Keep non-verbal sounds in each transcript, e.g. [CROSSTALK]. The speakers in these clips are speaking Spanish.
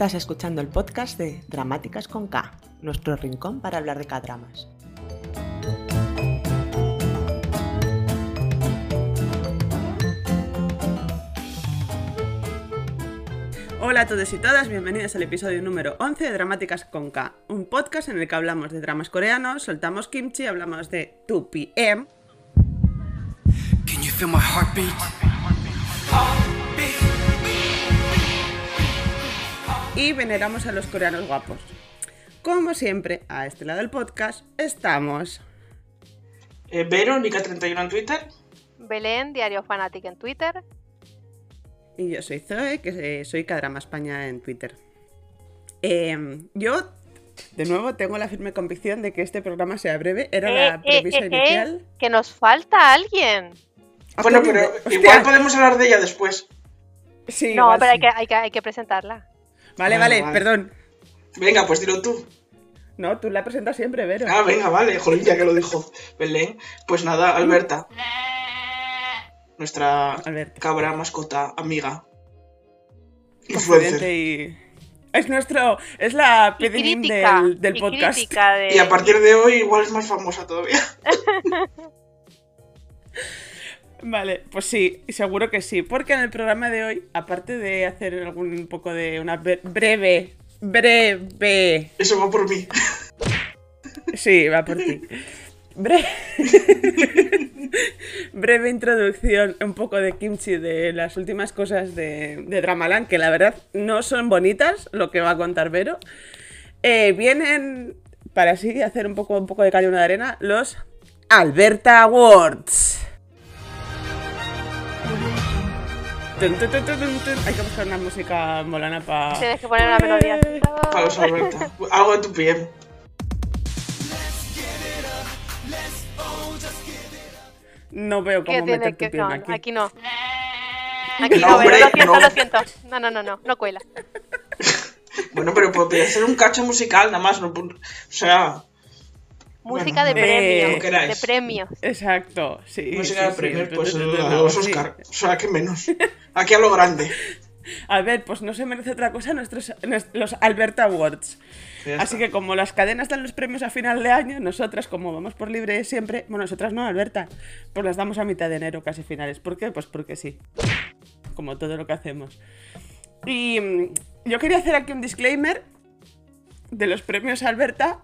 Estás escuchando el podcast de Dramáticas con K, nuestro rincón para hablar de K-dramas. Hola a todos y todas, bienvenidos al episodio número 11 de Dramáticas con K, un podcast en el que hablamos de dramas coreanos, soltamos kimchi, hablamos de 2PM. Can you feel my heartbeat? Y veneramos a los coreanos guapos. Como siempre, a este lado del podcast estamos. Eh, Verónica31 en Twitter. Belén, Diario Fanatic en Twitter. Y yo soy Zoe, que soy Cadrama España en Twitter. Eh, yo, de nuevo, tengo la firme convicción de que este programa sea breve. Era Eh, la eh, premisa eh, eh, inicial. que nos falta alguien. Bueno, pero igual podemos hablar de ella después. Sí, no, igual pero hay sí. que, hay, que, hay que presentarla. Vale, Vale, perdón. Venga, pues dilo tú. No, tú la presentas siempre, Vero. Ah, venga, vale, jolín, ya que lo dijo Belén. Pues nada, Alberta. Nuestra Alberta. cabra, mascota, amiga. Influencer. y... Es nuestro... Es la crítica. del, del y podcast. de... Y a partir de hoy igual es más famosa todavía. [LAUGHS] Vale, pues sí, seguro que sí. Porque en el programa de hoy, aparte de hacer algún un poco de una bre- breve, breve, Eso va por mí. sí, va por ti. Bre- [LAUGHS] breve introducción, un poco de kimchi de las últimas cosas de, de Dramaland, que la verdad no son bonitas, lo que va a contar Vero. Eh, vienen, para así hacer un poco, un poco de cañón de arena, los Alberta Awards. Hay que buscar una música molana para... Tienes que poner una melodía. Para los [LAUGHS] Alberta. Algo de tu PM. No veo ¿Qué cómo meter tu que.? piel No, aquí. aquí no. [LAUGHS] Aquí No, no, hombre, pero lo siento, no. lo siento. No, no, no, no, no cuela. [LAUGHS] Bueno, pero podría ser un cacho musical, nada más. No, o sea, Música de eh, como de premios. Exacto, sí. música sí, de sí. premios, pues los sí. Oscar. O sea, que menos. Aquí a lo grande. A ver, pues no se merece otra cosa nuestros, nues- los Alberta Awards. Así que como las cadenas dan los premios a final de año, nosotras, como vamos por libre siempre, bueno, nosotras no, Alberta, pues las damos a mitad de enero, casi finales. ¿Por qué? Pues porque sí. Como todo lo que hacemos. Y mm, yo quería hacer aquí un disclaimer de los premios Alberta,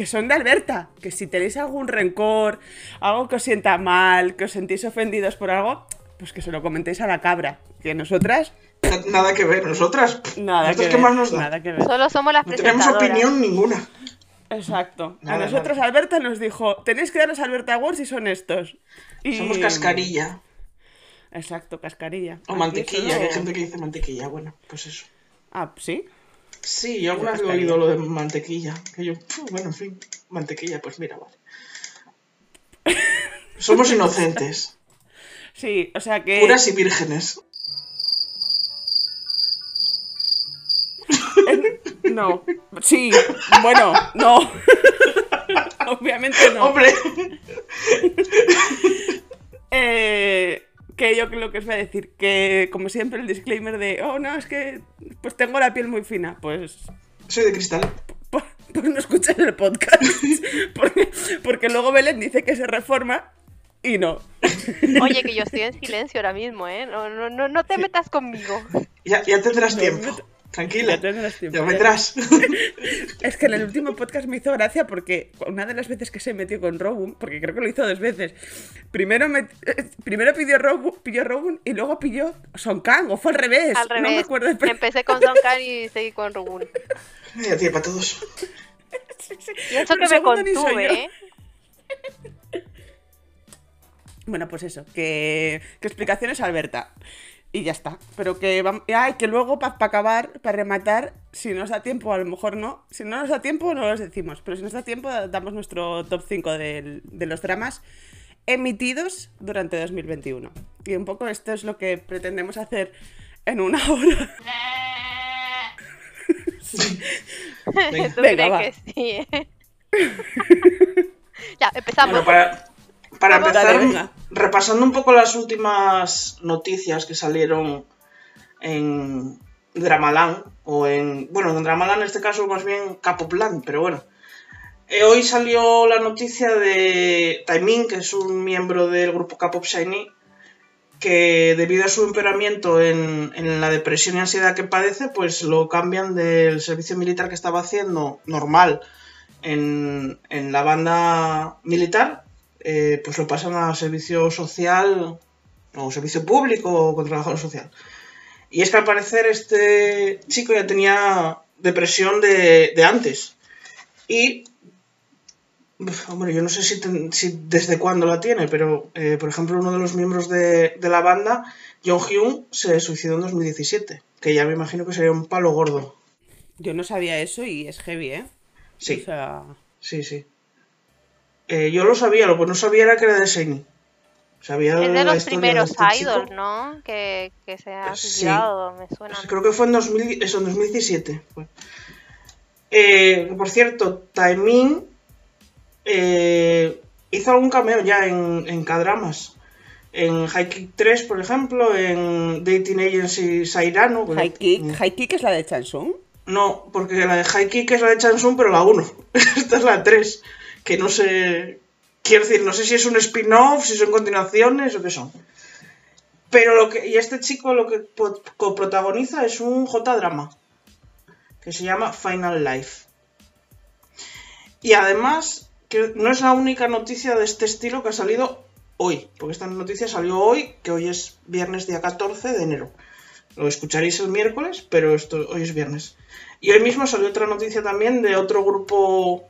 que son de Alberta. Que si tenéis algún rencor, algo que os sienta mal, que os sentís ofendidos por algo, pues que se lo comentéis a la cabra. Que nosotras, Na- Nada que ver. Nosotras, nada ¿nosotros que qué ver. más nos da? Nada que ver. Solo somos las No tenemos opinión ninguna. Exacto. Nada, a nosotros nada. Alberta nos dijo, tenéis que dar los Alberta Awards y son estos. Y- Somos cascarilla. Exacto, cascarilla. O Aquí mantequilla, solo- que hay gente que dice mantequilla. Bueno, pues eso. Ah, ¿sí? Sí, yo alguna vez he oído lo de mantequilla. Que yo, "Fu, bueno, en fin, mantequilla, pues mira, vale. [LAUGHS] Somos inocentes, Sí, o sea que... puras y vírgenes. [LAUGHS] No. Sí, bueno, no. [LAUGHS] Obviamente no. Hombre, Eh, que yo creo que os voy a decir que, como siempre, el disclaimer de, oh, no, es que pues tengo la piel muy fina. Pues soy de cristal. pues, pues no escuches el podcast. [LAUGHS] porque, porque luego Belén dice que se reforma y no. Oye, que yo estoy en silencio ahora mismo, ¿eh? No, no, no, no te metas conmigo. Ya, ya tendrás No, tiempo. Tranquila. Ya tendrás tiempo, Ya ya. vendrás. [LAUGHS] Es que en el último podcast me hizo gracia porque una de las veces que se metió con Robun, porque creo que lo hizo dos veces, primero, me- eh, [LAUGHS] primero pidió Robun, pidió Robun y luego pidió Son Kang, o fue al revés. Al revés. No me acuerdo. Empecé con Sonkan y seguí con Rubun. Ya tiene para todos. [LAUGHS] Y eso Pero que me contuve. ¿eh? Bueno, pues eso, que, que explicaciones Alberta. Y ya está. Pero que, vam- ay, que luego para acabar, para rematar, si nos da tiempo, a lo mejor no. Si no nos da tiempo, no los decimos. Pero si nos da tiempo, damos nuestro top 5 del- de los dramas emitidos durante 2021. Y un poco esto es lo que pretendemos hacer en una [LAUGHS] hora. Venga. [LAUGHS] ¿Tú Venga, crees va. que sí, eh? [LAUGHS] ya, empezamos. Bueno, para, para Vamos, empezar, dale. Repasando un poco las últimas noticias que salieron en, Dramaland, o en. Bueno, en Dramaland en este caso más bien Capoplan, pero bueno. Eh, hoy salió la noticia de Taimin, que es un miembro del grupo K-pop Shiny, que debido a su empeoramiento en, en la depresión y ansiedad que padece, pues lo cambian del servicio militar que estaba haciendo normal en, en la banda militar, eh, pues lo pasan a servicio social o servicio público o con trabajador social. Y es que al parecer este chico ya tenía depresión de, de antes. Y, hombre, yo no sé si, ten- si desde cuándo la tiene, pero, eh, por ejemplo, uno de los miembros de, de la banda, John Hyun, se suicidó en 2017. Que ya me imagino que sería un palo gordo. Yo no sabía eso y es heavy, ¿eh? Sí. O sea, Sí, sí. Eh, yo lo sabía, lo que no sabía era que era de Shiny. Sabía Es de la los primeros este chico. idols, ¿no? Que, que se ha Sí. suicidado, me suena. Pues Creo que fue en, 2000 eso, en 2017. fue. Eh, por cierto, Taimin eh, hizo algún cameo ya en, en K-dramas. En High Kick 3, por ejemplo, en Dating Agency Sairano. High Kick, High Kick es la de Chansung. No, porque la de High Kick es la de Chansung, pero la 1. [LAUGHS] Esta es la 3. Que no sé. Quiero decir, no sé si es un spin-off, si son continuaciones o qué son. Pero lo que. Y este chico lo que coprotagoniza es un J-drama. Que se llama Final Life. Y además, que no es la única noticia de este estilo que ha salido hoy. Porque esta noticia salió hoy, que hoy es viernes día 14 de enero. Lo escucharéis el miércoles, pero esto hoy es viernes. Y hoy mismo salió otra noticia también de otro grupo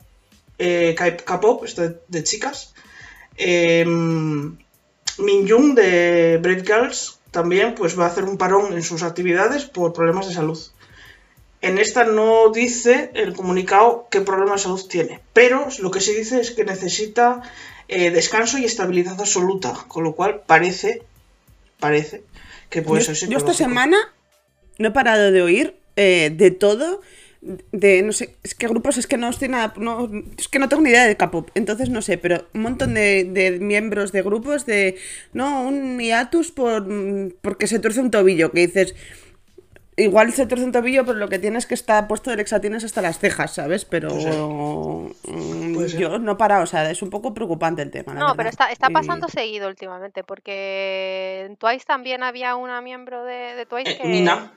eh, K-pop, esto de, de chicas. Eh, Minjung de Brave Girls también pues va a hacer un parón en sus actividades por problemas de salud. En esta no dice el comunicado qué problema de salud tiene, pero lo que sí dice es que necesita eh, descanso y estabilidad absoluta, con lo cual parece, parece que puede yo, ser yo esta semana no he parado de oír eh, de todo. De no sé, es que grupos es que no estoy nada. No, es que no tengo ni idea de K-pop, entonces no sé, pero un montón de, de miembros de grupos de. No, un hiatus por, porque se tuerce un tobillo, que dices. Igual se tuerce un tobillo, pero lo que tienes es que está puesto de lexatines hasta las cejas, ¿sabes? Pero ser. yo no he parado, o sea, es un poco preocupante el tema. la No, pero está, está Y- pasando seguido últimamente, porque en Twice también había una miembro de, de Twice Eh, que... Mina.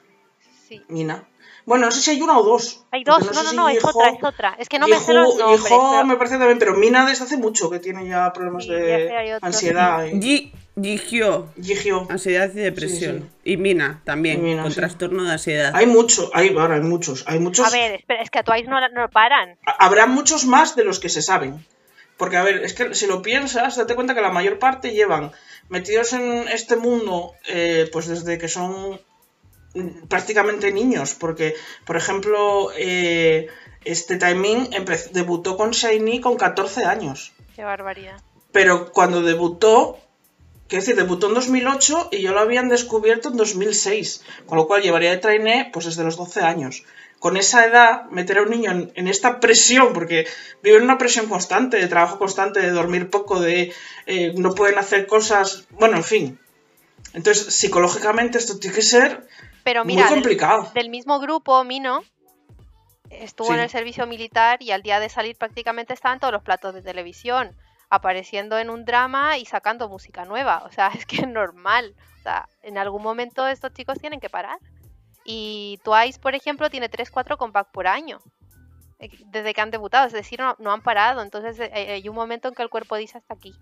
Sí. Mina. Bueno, no sé si hay una o dos. Hay dos, no, sé no, si no, es otra, es otra. Es que no me sé los nombres. Yeho pero- me parece también, pero Mina desde hace mucho que tiene ya problemas Sí, de ansiedad. y- Jihyo, Jihyo. ansiedad y depresión. Sí, Y Mina también, Y Mina, con sí. trastorno de ansiedad. Hay mucho, hay, ahora hay muchos, hay muchos. A ver, espera, es que a Twice no, no paran. Ha- Habrá muchos más de los que se saben. Porque, a ver, es que si lo piensas, date cuenta que la mayor parte llevan metidos en este mundo, eh, pues desde que son prácticamente niños. Porque, por ejemplo, eh, este Timing debutó con Shiny con 14 años. Qué barbaridad. Pero cuando debutó, quiero decir, debutó en 2008 y yo lo habían descubierto en 2006. Con lo cual llevaría de trainee pues desde los 12 años. Con esa edad, meter a un niño en, en esta presión, porque viven una presión constante, de trabajo constante, de dormir poco, de eh, no pueden hacer cosas, bueno, en fin. Entonces, psicológicamente esto tiene que ser Pero muy mira, del, complicado. del mismo grupo, Mino, estuvo Sí. en el servicio militar y al día de salir prácticamente estaba en todos los platos de televisión, apareciendo en un drama y sacando música nueva. O sea, [LAUGHS] es que es normal. O sea, en algún momento estos chicos tienen que parar. Y Twice, por ejemplo, tiene 3-4 compact por año. eh, Desde que han debutado, es decir, no, no han parado. Entonces eh, hay un momento en que el cuerpo dice hasta aquí.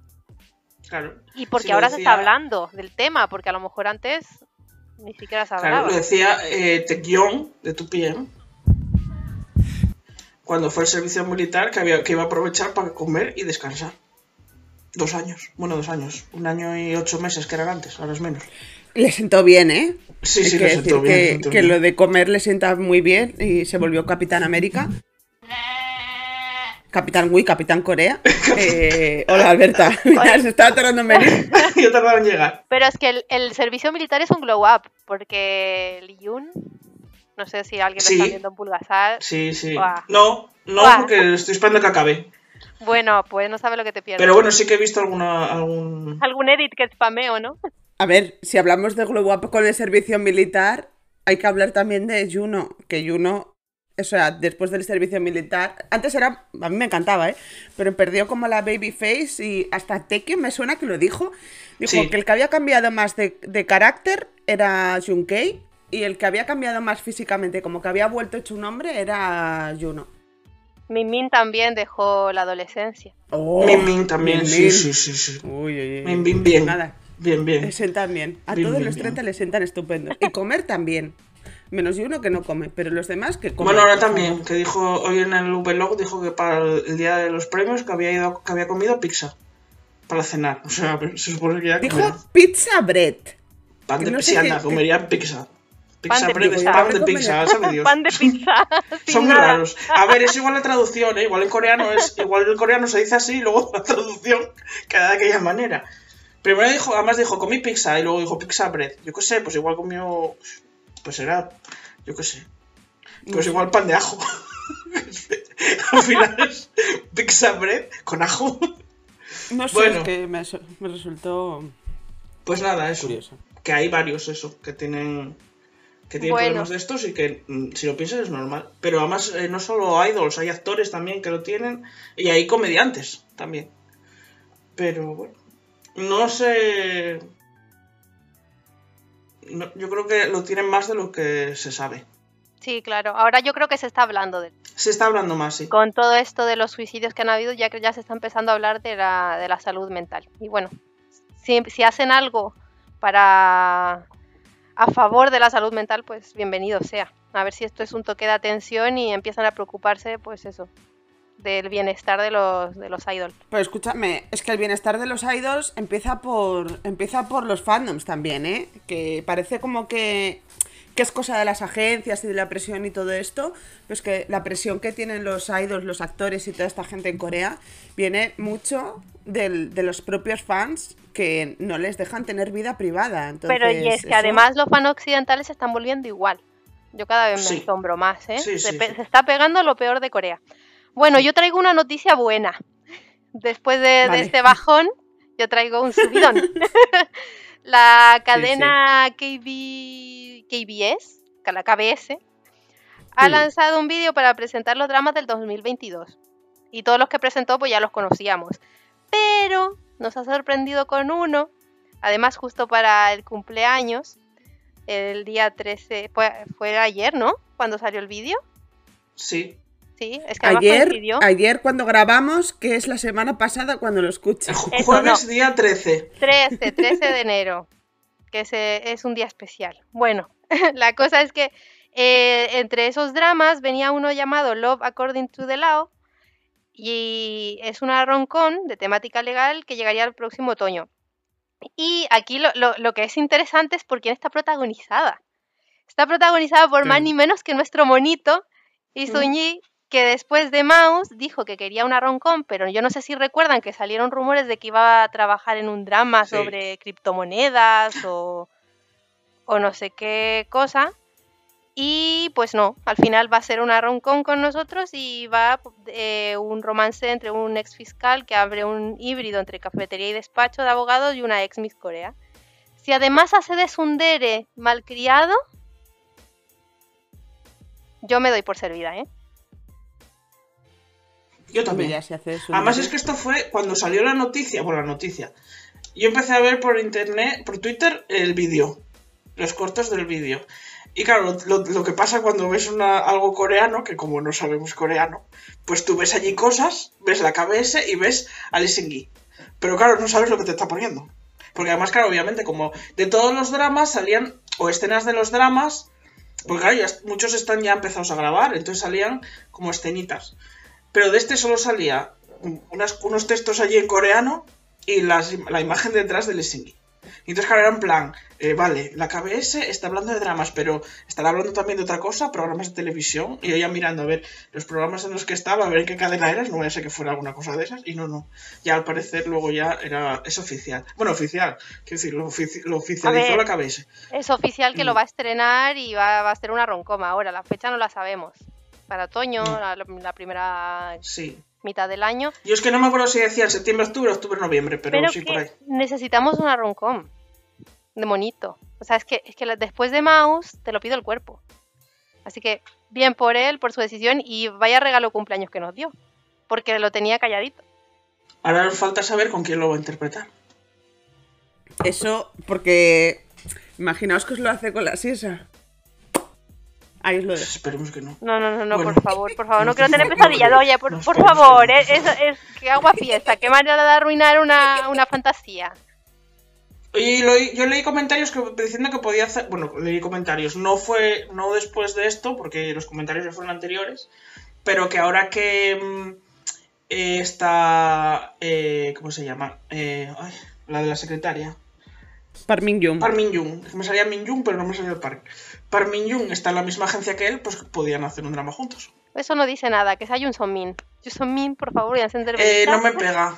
Claro. Y porque ahora se está hablando del tema, porque a lo mejor antes ni siquiera se Claro, hablaba. lo decía eh, de 2PM cuando fue al servicio militar que, había, que iba a aprovechar para comer y descansar. Dos años, bueno, dos años, un año y ocho meses que eran antes, ahora es menos. Le sentó bien, ¿eh? Sí, sí, que le sentó decir bien, que, le sentó que bien. lo de comer le sienta muy bien y se volvió Capitán América. Capitán Wii, Capitán Corea. [LAUGHS] Eh, hola, Alberta. Mira, [LAUGHS] se estaba tardando en venir. [LAUGHS] Yo tardaba en llegar. Pero es que el, el servicio militar es un glow up, porque Lee Yun, no sé si alguien Sí. lo está viendo en Pulgasar. Sí, sí. No, no, porque estoy esperando que acabe. Bueno, pues no sabe lo que te pierdes. Pero bueno, sí que he visto alguna, algún... Algún edit que spameo, ¿no? A ver, si hablamos de Glow Up con el servicio militar, hay que hablar también de Juno, que Juno, o sea, después del servicio militar, antes era, a mí me encantaba, ¿eh? Pero perdió como la baby face y hasta Teki me suena que lo dijo. Dijo Sí. que el que había cambiado más de, de carácter era Junkei y el que había cambiado más físicamente, como que había vuelto hecho un hombre, era Juno. Min Min también dejó la adolescencia. Oh, Min Min también, Min sí, Min. sí, sí, sí. Uy, uy, uy. Min bien. Nada, Bien, bien. le sentan bien. A Bien, todos bien, los bien. 30 le sentan estupendo. Y comer también. Menos uno que no come, pero los demás que comen. Bueno, ahora también, que dijo hoy en el Vlog, dijo que para el día de los premios que había ido, que había comido pizza para cenar. O sea, [LAUGHS] se supone que ya Dijo pizza bread. pan de no pizza, anda, comería pizza. Pizza Pan de bread es pizza. pan de Comería- pizza, sabe Dios. Pan de pizza. [LAUGHS] Son muy raros. A ver, es igual la traducción, ¿eh? igual en coreano es, igual en coreano se dice así y luego la traducción queda de aquella manera. Primero dijo, además dijo, comí pizza y luego dijo pizza bread. Yo qué sé, pues igual comió, pues era, yo qué sé, pues igual pan de ajo. [LAUGHS] Al final es pizza bread con ajo. No sé, Bueno. es que me, su- me resultó Pues nada, eso. curioso. Que hay varios, eso, que tienen que tienen Bueno. problemas de estos y que mm, si lo piensas es normal. Pero además eh, no solo idols, hay actores también que lo tienen y hay comediantes también. Pero bueno, no sé... Yo creo que lo tienen más de lo que se sabe. Sí, claro. Ahora yo creo que se está hablando de Se está hablando más, sí. con todo esto de los suicidios que han habido, ya que ya se está empezando a hablar de la, de la salud mental. Y bueno, si, si hacen algo para a favor de la salud mental, pues bienvenido sea. A ver si esto es un toque de atención y empiezan a preocuparse, pues eso, del bienestar de los, de los idols. Pero escúchame, es que el bienestar de los idols empieza por empieza por los fandoms también, ¿eh? Que parece como que, que es cosa de las agencias y de la presión y todo esto, pues que la presión que tienen los idols, los actores y toda esta gente en Corea viene mucho del- de los propios fans que no les dejan tener vida privada. Entonces, Pero y es que eso- además los fans occidentales se están volviendo igual. Yo cada vez me Sí. asombro más, ¿eh? Sí, se, sí, pe- sí. se está pegando lo peor de Corea. Bueno, yo traigo una noticia buena. Después de, este bajón, yo traigo un subidón. [LAUGHS] la cadena KB, KBS, la KBS, ha lanzado un vídeo para presentar los dramas del 2022. Y todos los que presentó, pues ya los conocíamos. Pero nos ha sorprendido con uno, además justo para el cumpleaños, el día 13, fue, fue ayer, ¿no? Cuando salió el vídeo. Sí. Sí, es que además Ayer, coincidió. ayer cuando grabamos, que es la semana pasada cuando lo escuché. Eso Jueves no. día 13. 13, 13 de enero, que se- es un día especial. Bueno, [LAUGHS] la cosa es que eh, entre esos dramas venía uno llamado Love According to the Law y es una roncón de temática legal que llegaría el próximo otoño. Y aquí lo, lo- lo que es interesante es por quién está protagonizada. Está protagonizada por más ni menos que nuestro monito Izuñi, que después de Mouse dijo que quería una roncón, pero yo no sé si recuerdan que salieron rumores de que iba a trabajar en un drama Sí. sobre criptomonedas o, o no sé qué cosa. Y pues no, al final va a ser una roncón con nosotros y va eh, un romance entre un ex fiscal que abre un híbrido entre cafetería y despacho de abogados y una ex Miss Corea. Si además hace de Sundere malcriado, yo me doy por servida, ¿eh? Yo también. Además es que esto fue cuando salió la noticia, bueno, la noticia. Yo empecé a ver por internet, por Twitter, el vídeo, los cortos del vídeo. Y claro, lo, que pasa cuando ves una, algo coreano, que como no sabemos coreano, pues tú ves allí cosas, ves la KBS y ves a Lee Seung-gi. Pero claro, no sabes lo que te está poniendo. Porque además, claro, obviamente, como de todos los dramas salían, o escenas de los dramas, porque claro, ya muchos están ya empezados a grabar, entonces salían como escenitas. Pero de este solo salía unas- unos textos allí en coreano y las, la imagen detrás del Lee Y entonces, claro, era en plan, eh, vale, la KBS está hablando de dramas, pero estará hablando también de otra cosa, programas de televisión. Y ya mirando a ver los programas en los que estaba, a ver en qué cadena eras, no voy a ser que fuera alguna cosa de esas. Y no, no. Ya al parecer luego ya era, es oficial. Bueno, oficial, quiero decir, lo, ofici- lo oficializó ver. la KBS. Es oficial que lo Mm. va a estrenar y va, va a ser una roncoma. Ahora, la fecha no la sabemos. Para otoño, No. la, la primera Sí. mitad del año. Yo es que no me acuerdo si decía septiembre, octubre, octubre, noviembre, pero, Pero sí que por ahí. necesitamos una roncom de monito. O sea, es que, es que después de Mouse te lo pido el cuerpo. Así que bien por él, por su decisión y vaya regalo cumpleaños que nos dio. Porque lo tenía calladito. Ahora nos falta saber con quién lo va a interpretar. Eso, porque. Imaginaos que os lo hace con la siesa. Ahí os lo dejo. Esperemos que no. No, no, no, no, Bueno. por favor, por favor, no quiero tener pesadillas. Oye, por, por favor, es, es, es que agua fiesta, qué manera de arruinar una, una fantasía. Oye, y lo- yo leí comentarios que, diciendo que podía hacer. Bueno, leí comentarios. No fue. No después de esto, porque los comentarios ya fueron anteriores. Pero que ahora que. mm, eh, está. eh, ¿Cómo se llama? Eh, ay, la de la secretaria. Parmin Yum. Park Min Young. Me salía Min Young, pero no me salía el Park. Park Min Young está en la misma agencia que él, pues podían hacer un drama juntos. Eso no dice nada, que sea Jun Son Min. Jun Son Min, por favor, y hacen Eh, no me pega.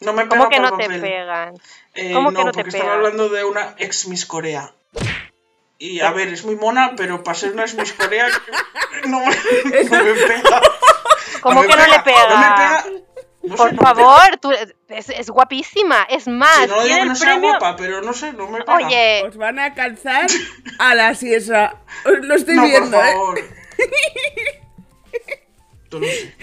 No me pega ¿Cómo que por no te pegan? Eh, ¿Cómo no, que no te porque estaba pega? hablando de una ex Miss Corea. Y a ver, es muy mona, pero para ser una ex Miss Corea no, no me pega. ¿Cómo me que no le No me pega? Sé, Por no favor, tú, es, es guapísima. Es más. Sí, no digo tiene que el no sea premio. guapa, pero no sé, no me pega. Oye, Os van a calzar a la siesa. Os lo estoy no, viendo, por ¿eh? favor. [LAUGHS] No lo sé.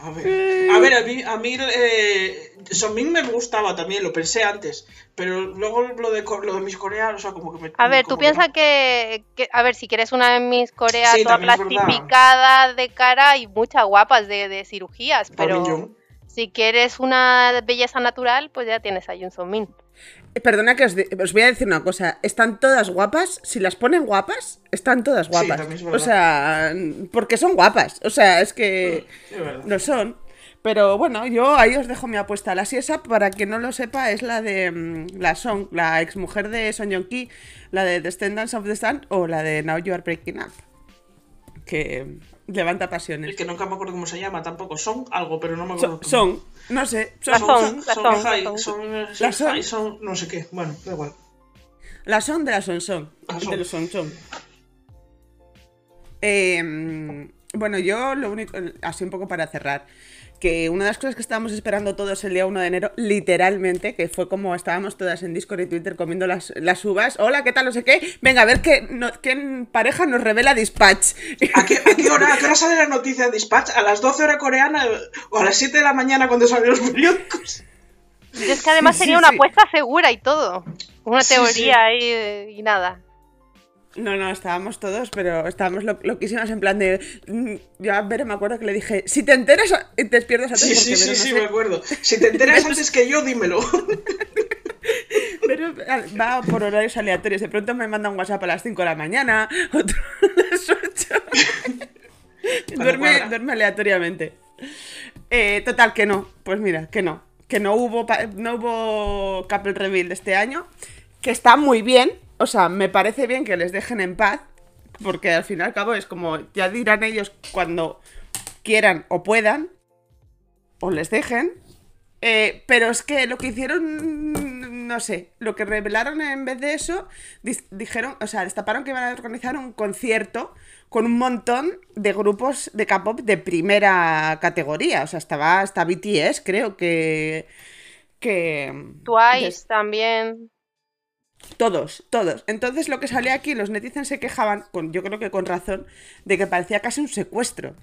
A ver, a, ver, a mí, a mí eh, Sonmin me gustaba también, lo pensé antes. Pero luego lo de, lo de Miss Corea, o sea, como que me. a ver, tú piensas que, que- a ver, si quieres una Miss Corea Sí, toda plastificada de cara y muchas guapas de, de cirugías, pero. Si quieres una belleza natural, pues ya tienes a Son Min. Eh, Perdona que os, voy a decir una cosa. Están todas guapas. Si las ponen guapas, están todas guapas. también es o sea, porque son guapas. O sea, es que Sí, es lo son. Pero bueno, yo ahí os dejo mi apuesta. La Siesa, para quien no lo sepa, es la de mm, la Song, la exmujer de Son Yong Ki, la de Descendants of the Sun o la de Now You Are Breaking Up. Que levanta pasiones. Es que nunca me acuerdo cómo se llama tampoco. Son algo, pero no me acuerdo. Son, son, no sé, son, La son, Son, son. la son, Son, high, la Son. son, eh, La son, Son. no sé qué. Bueno, da igual. La son de la son son. La son. De los son son. Eh, bueno, yo lo único, así un poco para cerrar, que una de las cosas que estábamos esperando todos el día 1 de enero, literalmente, que fue como estábamos todas en Discord y Twitter comiendo las, las uvas, hola, ¿qué tal? No sé qué, venga, a ver qué, no- qué pareja nos revela Dispatch. ¿A qué, a qué hora, a qué hora sale la noticia de Dispatch? ¿A las 12 hora coreana o a las 7 de la mañana cuando salen los periódicos? Y es que además Sí, tenía sí, una sí. apuesta segura y todo. Una teoría eh, y nada. No, no, estábamos todos, pero estábamos lo, loquísimas en plan de... mm, Yo a ver, me acuerdo que le dije, si te enteras, te despiertas antes Sí, sí, sí, Vero no sí, sé- me acuerdo. Si te enteras antes que yo, dímelo. [LAUGHS] Pero va por horarios aleatorios. De pronto me manda un WhatsApp a las 5 de la mañana, [LAUGHS] otro a las 8. [LAUGHS] duerme, duerme aleatoriamente. Eh, total, que no. Pues mira, que no. Que no hubo, no hubo couple reveal este año. Que está muy bien. O sea, me parece bien que les dejen en paz. Porque al fin y al cabo es como, ya dirán ellos cuando quieran o puedan. O les dejen. Eh, pero es que lo que hicieron, no sé, lo que revelaron en vez de eso, dijeron, o sea, destaparon que iban a organizar un concierto con un montón de grupos de K-pop de primera categoría. O sea, estaba hasta BTS, creo que. que Twice también. Todos, todos. Entonces lo que salía aquí, los netizens se quejaban, con, yo creo que con razón, de que parecía casi un secuestro.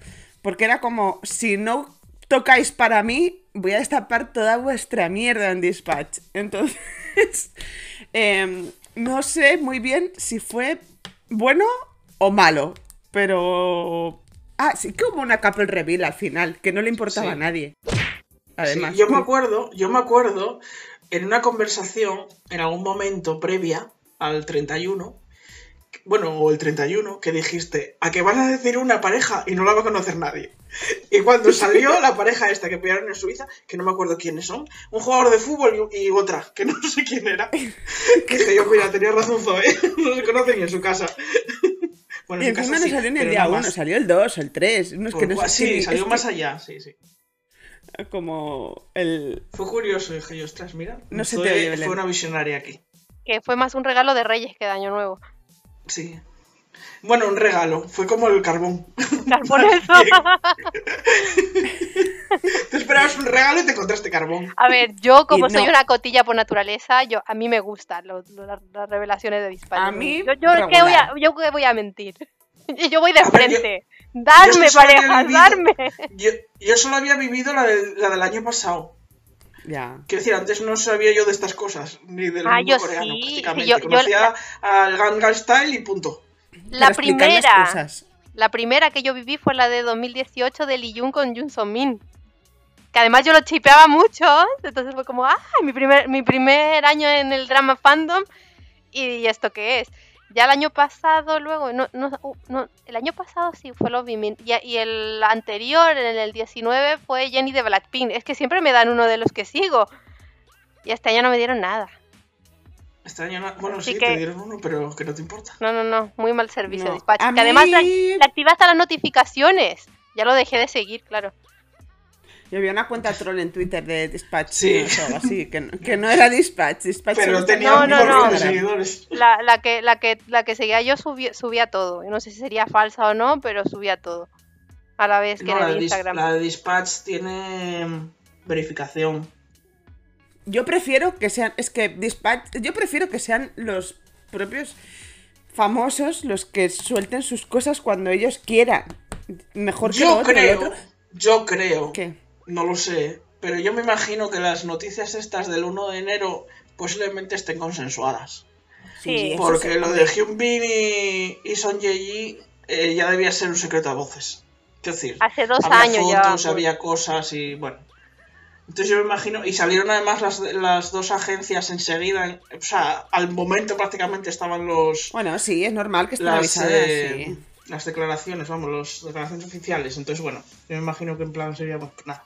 Porque era como, si no tocáis para mí, voy a destapar toda vuestra mierda en Dispatch. Entonces, [LAUGHS] em, no sé muy bien si fue bueno o malo, pero... Ah, sí que hubo una couple reveal al final, que no le importaba Sí. a nadie. Sí, Además, yo me acuerdo, yo me acuerdo en una conversación en algún momento previa al 31, bueno, o el 31, que dijiste, a que van a decir una pareja y no la va a conocer nadie. Y cuando [LAUGHS] salió la pareja esta que pillaron en Suiza, que no me acuerdo quiénes son, un jugador de fútbol y, y otra, que no [LAUGHS] sé quién era, [LAUGHS] dije yo, mira, tenía razón Zoe, no se conocen ni en su casa. Bueno, y en casa no sí, salió en el día no 1, más. salió el 2, el 3. No es que Por no sí, salió es más que- allá, sí, sí. Como el... Fue curioso, dije yo, ostras, mira. No se te oye. Fue una visionaria aquí. Que fue más un regalo de Reyes que de Año Nuevo. Sí. Bueno, un regalo. Fue como el carbón. Por eso. [LAUGHS] Te esperabas un regalo y te encontraste carbón. A ver, yo como Y soy no. una cotilla por naturaleza, yo a mí me gustan lo- lo- las, revelaciones de Dispatch. A mí, yo, yo ¿qué voy a, yo qué voy a mentir. [LAUGHS] Yo voy de A ver, yo- frente. Darme, parejas, vivido- darme. Yo, yo solo había vivido la, del- la del año pasado. Ya. Quiero decir, antes no sabía yo de estas cosas, ni del Ah, mundo yo coreano, sí. prácticamente. Yo- yo Conocía al Gangnam Style y punto. La primera, cosas. la primera que yo viví fue la de 2018 de Lee Jung con Jun Song Min. Que además yo lo chipeaba mucho, entonces fue como, ah, mi primer, mi primer año en el drama fandom. ¿Y esto qué es? Ya el año pasado, luego, no, no, uh, no, el año pasado sí fue Love Min, y, y el anterior, en el 19, fue Jenny de Blackpink. Es que siempre me dan uno de los que sigo. Y este año no me dieron nada. Este año, no- bueno, Así sí, que- te dieron uno, pero que no te importa. No, no, no, muy mal servicio No, Dispatch. a Que además le, hasta las notificaciones. Ya lo dejé de seguir, claro. Yo había una cuenta troll en Twitter de Dispatch. Sí. o algo así, que, no- que no era Dispatch. Dispatch Pero tenía No, un no, de seguidores. La, la que, la que, la que seguía yo subía, subía todo. No sé si sería falsa o no, pero subía todo. A la vez que No, en la, Instagram. la de Dispatch tiene mm, verificación. Yo prefiero que sean. Es que Dispatch. Yo prefiero que sean los propios famosos los que suelten sus cosas cuando ellos quieran. Mejor que Yo otro, creo, otro- yo creo, ¿Qué? No lo sé, pero yo me imagino que las noticias estas del 1 de enero posiblemente estén consensuadas. Sí. Porque lo de Hyunbin y, y Son Ye-ji eh, ya debía ser un secreto a voces. Quiero decir, Hace dos había años ya, fotos, pues. había cosas y bueno. Entonces yo me imagino, y salieron además las, las dos agencias enseguida, en- o sea, al momento prácticamente estaban los Bueno, sí, es normal que estén las, avisadas. eh, sí. Las declaraciones, vamos, las declaraciones oficiales. Entonces bueno, yo me imagino que en plan sería pues nada.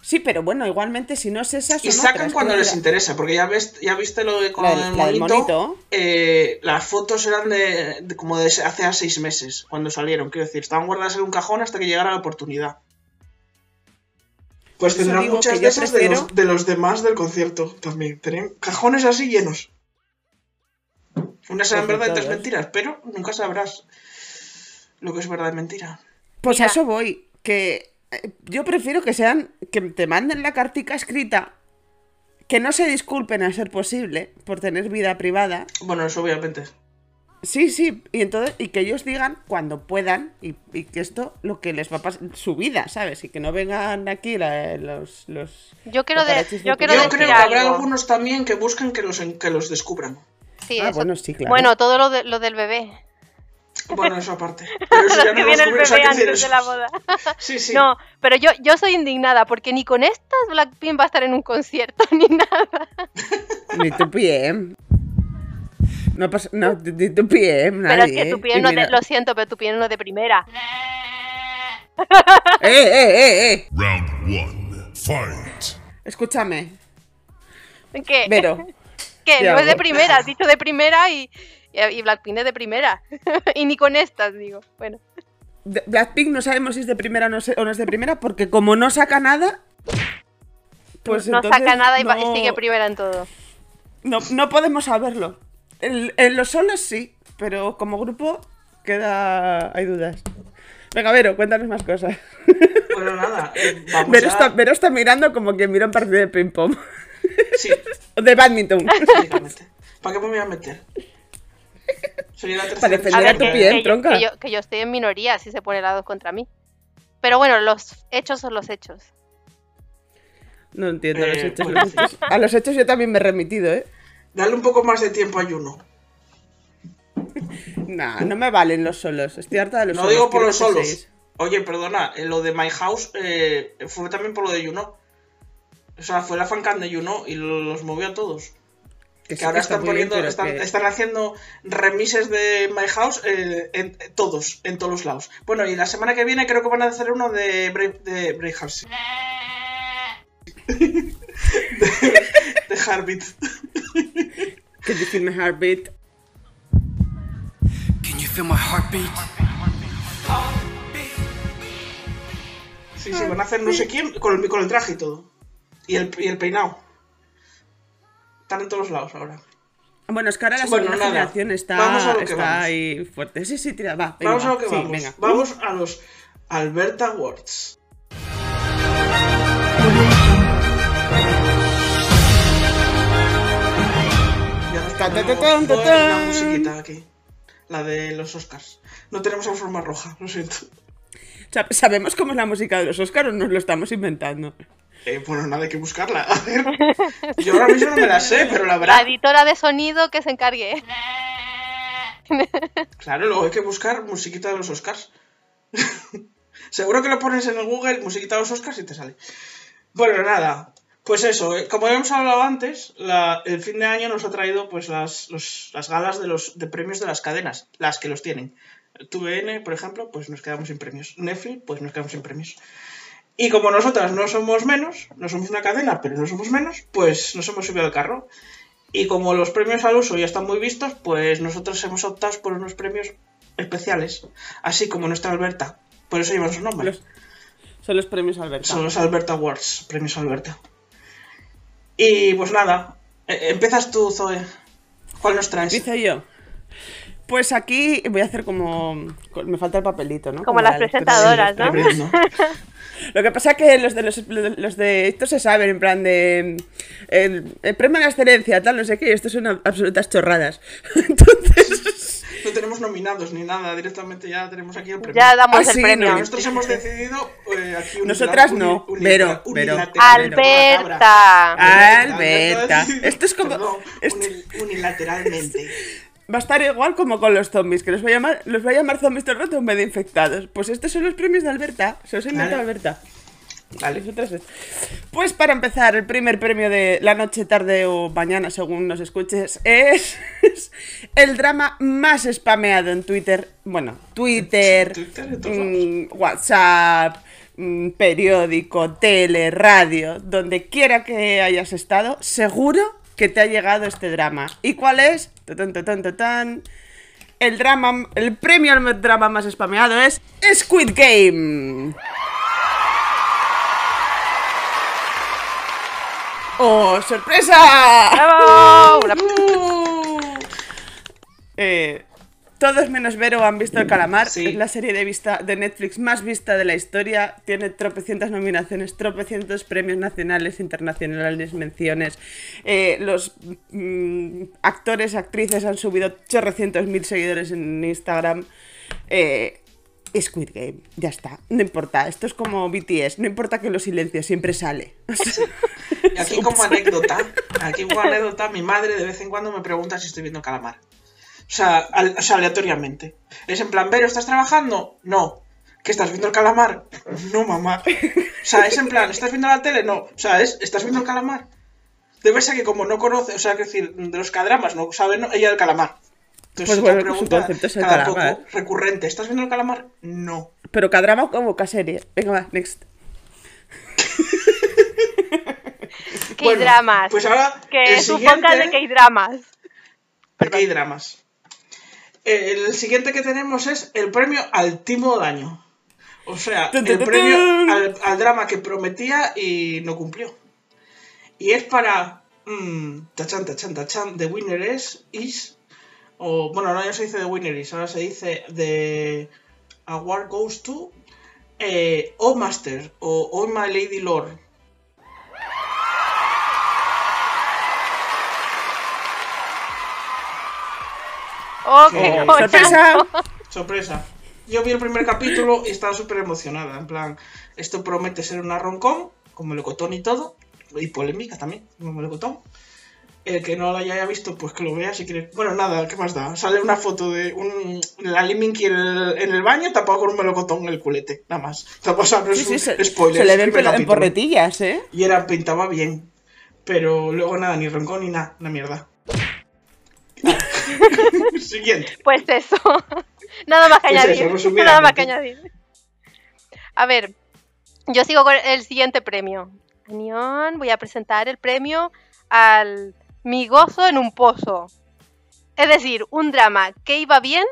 Sí, pero bueno, igualmente si no es esas. Y sacan otras, cuando les interesa, porque ya ves, ya viste lo de con La el la del monito. eh, las fotos eran de, de como de hace seis meses cuando salieron, quiero decir, estaban guardadas en un cajón hasta que llegara la oportunidad. Pues tendrán muchas de esas de, los, de los demás del concierto también. Tenían cajones así llenos. Unas eran Pues verdad y otras mentiras, pero nunca sabrás lo que es verdad y mentira. Pues a eso voy. Que eh, yo prefiero que sean. Que te manden la cartica escrita. Que no se disculpen a ser posible por tener vida privada. Bueno, eso obviamente. Sí, sí. Y entonces. Y que ellos digan cuando puedan. Y, y que esto lo que les va a pasar. Su vida, ¿sabes? Y que no vengan aquí la- los. los Yo quiero, de- yo de quiero Yo Twitter. decir creo que habrá algo. algunos también que busquen que los, en- que los descubran. Sí, Ah, eso. bueno, sí, claro. Bueno, todo lo, de- lo del bebé. Bueno, eso aparte. Pero eso [LAUGHS] ya que no viene el descubrí, o sea, bebé antes de la boda. [LAUGHS] Sí, sí. No, pero yo, yo soy indignada porque ni con estas Blackpink va a estar en un concierto [LAUGHS] ni nada. Ni tu PM. No pasa. No, ni tu PM. Pero es que tu ¿eh? piel Y no de, lo siento, pero tu piel no es de primera. ¡Eh, eh, eh, eh! Round one. Fight. Escúchame. ¿Qué? Vero. que Ya, no es de primera, has dicho de primera y, y, y Blackpink es de primera. [LAUGHS] y ni con estas, digo. Bueno, Blackpink no sabemos si es de primera o no, o no es de primera, porque como no saca nada, pues no entonces saca nada y, no- sigue primera en todo. No, no podemos saberlo. En, en los solos sí, pero como grupo queda. hay dudas. Venga, Vero, cuéntanos más cosas. [LAUGHS] Bueno, nada. eh, vamos Vero a- está, Vero está mirando como quien mira un partido de ping-pong. Sí, [LAUGHS] O de badminton. básicamente. ¿Para qué me voy a meter? Sería la tercera Para defender a tu que- pie. que, yo, tronca. que, yo, que yo estoy en minoría si se pone lados contra mí. Pero bueno, los hechos son los hechos. No entiendo los Eh, hechos, los hechos. A los hechos yo también me he remitido, ¿eh? Dale un poco más de tiempo a Juno. [LAUGHS] Nah, no me valen los solos. Estoy harta de los No solos. digo por los solos. seis. Oye, perdona, lo de My House eh, fue también por lo de Juno. O sea, fue la fancam de Juno y lo- los movió a todos. Que, Que sí ahora que están bien, poniendo, están, que- están haciendo remises de My House eh, en, en todos, en todos los lados. Bueno, y la semana que viene creo que van a hacer uno de Brave, de Brave Hearts. [LAUGHS] de, de Heartbeat. que you feel my heartbeat. Can you feel my heartbeat? Sí, sí, van a hacer no sé quién con el, con el traje y todo. Y el, y el peinado. Están en todos lados ahora. Bueno, es que ahora la segunda generación está, vamos a lo que está vamos. ahí fuerte. Sí, sí, tira, va. venga, Vamos a lo que sí, vamos. venga. Vamos a los Alberta Awards. Ta, una musiquita aquí. La de los Oscars. No tenemos la forma roja, lo siento. Sa- ¿Sabemos cómo es la música de los Oscars o nos lo estamos inventando? Eh, bueno, nada, hay que buscarla. A ver. Yo ahora mismo no me la sé, pero la La verdad. editora de sonido que se encargue. [LAUGHS] Claro, luego hay que buscar musiquita de los Oscars. [LAUGHS] Seguro que lo pones en el Google, musiquita de los Oscars y te sale. Bueno, nada. Pues eso, eh, como habíamos hablado antes, la- el fin de año nos ha traído pues las, los- las galas de los de premios de las cadenas, las que los tienen. TVN, por ejemplo, pues nos quedamos sin premios. Netflix, pues nos quedamos sin premios. Y como nosotras no somos menos, no somos una cadena, pero no somos menos, pues nos hemos subido al carro. Y como los premios al uso ya están muy vistos, pues nosotros hemos optado por unos premios especiales, así como nuestra Alberta. Por eso llevan su nombre. Los- son los premios Alberta. Son los Alberta Awards, premios Alberta. Y pues nada, eh, empiezas tú, Zoe. ¿Cuál nos traes? Empiezo yo. Pues aquí voy a hacer como. Me falta el papelito, ¿no? Como las la presentadoras, ¿no? ¿no? [LAUGHS] Lo que pasa que los de los, los de estos se saben, en plan de el, el premio a la excelencia, tal, no sé qué, y estos son absolutas chorradas. [LAUGHS] Entonces, No tenemos nominados ni nada, directamente ya tenemos aquí el premio. Ya damos Ah, el sí, premio. no, Nosotros hemos decidido eh, aquí Nosotras no, unilateralmente. Alberta. Alberta. Esto es como- Perdón, esto- uni- unilateralmente. [LAUGHS] va a estar igual como con los zombies, que los voy a llamar, los voy a llamar zombies todo el rato en vez de infectados. Pues estos son los premios de Alberta, se los ha inventado Vale. Alberta. Vale. Pues para empezar, el primer premio de la noche, tarde o mañana, según nos escuches, es, es [LAUGHS] el drama más spameado en Twitter. Bueno, Twitter, [LAUGHS] Twitter, mm, WhatsApp, mm, periódico, tele, radio, donde quiera que hayas estado, seguro que te ha llegado este drama. ¿Y cuál es? Tatán, tatán, tatán. El drama, el premio al drama más spameado es Squid Game. ¡Oh, sorpresa! ¡Bravo! Uh. Eh, todos menos Vero han visto El Calamar. Sí. Es la serie de, vista, de Netflix más vista de la historia. Tiene tropecientas nominaciones, tropecientos premios nacionales, internacionales, menciones. Eh, los mm, actores, actrices han subido chorrocientos mil seguidores en Instagram. Eh, Squid Game, ya está, no importa. Esto es como BTS, no importa que lo silencio, siempre sale. Y aquí [LAUGHS] como anécdota, aquí como anécdota, mi madre de vez en cuando me pregunta si estoy viendo calamar. O sea, al- o sea, aleatoriamente. Es en plan, Vero, ¿estás trabajando? No. ¿Que estás viendo el calamar? No, mamá. O sea, es en plan, ¿estás viendo la tele? No. O sea, es, ¿estás viendo el calamar? Debe ser que como no conoce, o sea, que decir, de los cadramas no sabe no, ella del calamar. Entonces, Pues bueno, su pregunta concepto es el cada calamar. poco recurrente. ¿Estás viendo el calamar? No. Pero K-drama o como K-serie. Venga, va, next. Bueno, K-dramas. Pues ahora. que el es un podcast de K-dramas. Aquí hay dramas. El siguiente que tenemos es el premio al timo del año. O sea, el premio al, al drama que prometía y no cumplió. Y es para. mm, tachan, tachan, tachan. The winner is. is o bueno, no ya se dice The winner is, ahora se dice The award goes to. Eh, oh Master o Oh My Lady Lord. ¡Oh, Oh, qué ¡Sorpresa! Sorpresa. Yo vi el primer capítulo y estaba súper emocionada. En plan, esto promete ser una roncón, con melocotón y todo. Y polémica también, como melocotón. El que no lo haya visto, pues que lo vea si quiere. Bueno, nada, ¿qué más da? Sale una foto de un, la Liminky en el, en el baño tapado con un melocotón en el culete. Nada más. O sea, no es Sí, sí, un se, spoiler. se le ven en porretillas, ¿eh? Y era, pintaba bien. Pero luego nada, ni roncón ni nada. Una mierda. [LAUGHS] Siguiente. Pues eso. Nada más que Pues añadir. eso. Nada más que añadir. A ver, yo sigo con el siguiente premio. Anión, voy a presentar el premio al Mi gozo en un pozo. Es decir, un drama que iba bien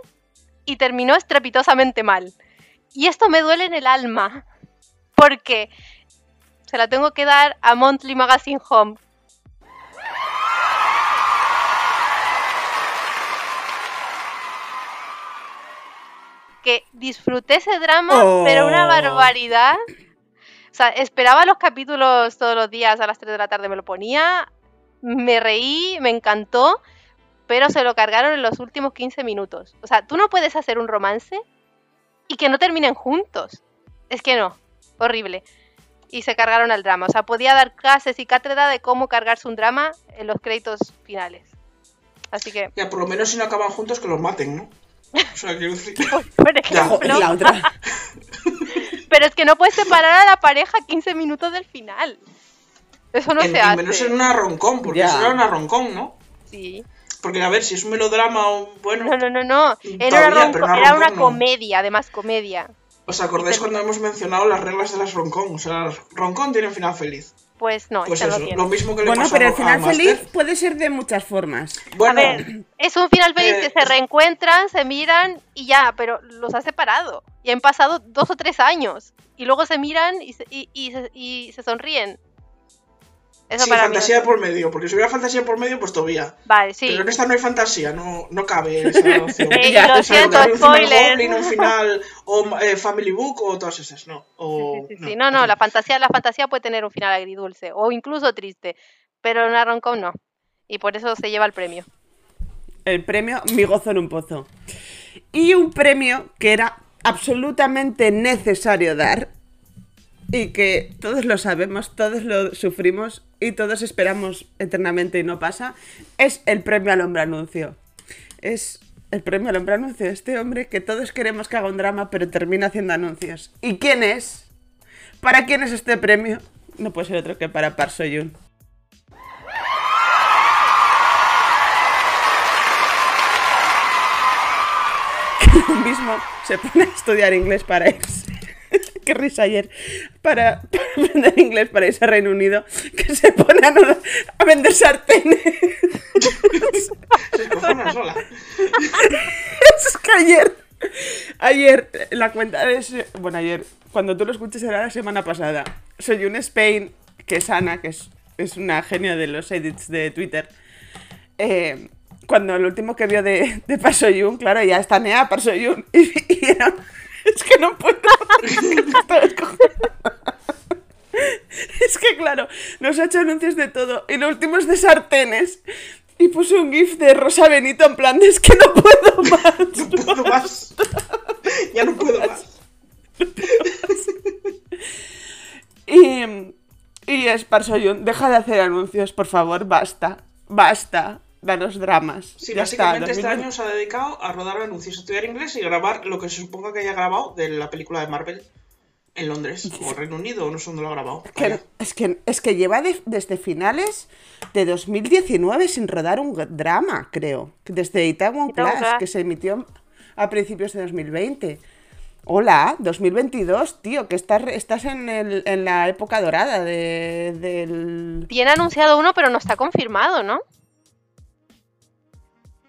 y terminó estrepitosamente mal. Y esto me duele en el alma. Porque se la tengo que dar a Monthly Magazine Home. Que disfruté ese drama, pero una Oh. barbaridad. O sea, esperaba los capítulos todos los días a las 3 de la tarde, me lo ponía, me reí, me encantó, pero se lo cargaron en los últimos 15 minutos. O sea, tú no puedes hacer un romance y que no terminen juntos. Es que no, horrible. Y se cargaron al drama. O sea, podía dar clases y cátedra de cómo cargarse un drama en los créditos finales. Así que, Ya, por lo menos si no acaban juntos, que los maten, ¿no? O sea, por ejemplo, y la otra. [LAUGHS] pero es que no puedes separar a la pareja 15 minutos del final. Eso no en- se y hace. menos en una roncón, porque Ya. eso era una roncón, ¿no? Sí. Porque, a ver, si es un melodrama o. Bueno. No, no, no, no. Era Todavía, una, ronco- pero una era una no. comedia, además comedia. ¿Os acordáis cuando hemos mencionado las reglas de las roncón? O sea, las roncón tienen final feliz. Pues no, Pues eso, tiene. lo mismo que le Bueno, pasó pero el final Master. feliz puede ser de muchas formas. Bueno, A ver, es un final feliz eh, que se reencuentran, se miran y ya, pero los ha separado. Y han pasado dos o tres años. Y luego se miran y se, y, y se, y se sonríen. Eso sí, para mí no fantasía es- por medio, porque si hubiera fantasía por medio, pues todavía. Vale, sí. Pero en esta no hay fantasía, no, no cabe [LAUGHS] esa opción. Eh, Ya, lo siento, un final spoiler. Goblin, un final o eh, Family Book o todas esas, no. O, Sí, sí, sí, sí. No, no, la fantasía, la fantasía puede tener un final agridulce o incluso triste, pero una rom-com no. Y por eso se lleva el premio. El premio Mi gozo en un pozo. Y un premio que era absolutamente necesario dar y que todos lo sabemos, todos lo sufrimos y todos esperamos eternamente y no pasa, es el premio al hombre anuncio. Es el premio al hombre anuncio, este hombre que todos queremos que haga un drama pero termina haciendo anuncios. ¿Y quién es? ¿Para quién es este premio? No puede ser otro que para Park él [LAUGHS] mismo se pone a estudiar inglés para irse. [LAUGHS] Qué risa ayer. Para, para aprender inglés para irse a Reino Unido. Que se pone a, a vender sartenes. Se cojona sola. Es que ayer. Ayer, la cuenta de. ese- Bueno, ayer. Cuando tú lo escuches será la semana pasada. Soy un Spain, que es Ana, que es, es una genia de los edits de Twitter. eh, cuando el último que vio de, de Park Seo-yoon, claro, ya está Nea Park Seo-yoon. [LAUGHS] Y, y era- [LAUGHS] Es que no puedo. Es que claro, nos ha hecho anuncios de todo. Y lo último es de sartenes. Y puso un gif de Rosa Benito en plan de es que no puedo más. No puedo más. ya no puedo más. Y, y es Park Seo-yoon, deja de hacer anuncios, por favor, basta. Basta. Danos dramas. Sí, ya está. básicamente este 2020. año se ha dedicado a rodar anuncios, estudiar inglés y grabar lo que se suponga que haya grabado de la película de Marvel en Londres o Reino Unido, o no sé dónde lo ha grabado. Que es, que, es que lleva de- desde finales de 2019 sin rodar un drama, creo. Desde Itaewon Class. que se emitió a principios de 2020. Hola, 2022, tío, que estás, estás en, el- en la época dorada de- del... Tiene anunciado uno, pero no está confirmado, ¿no?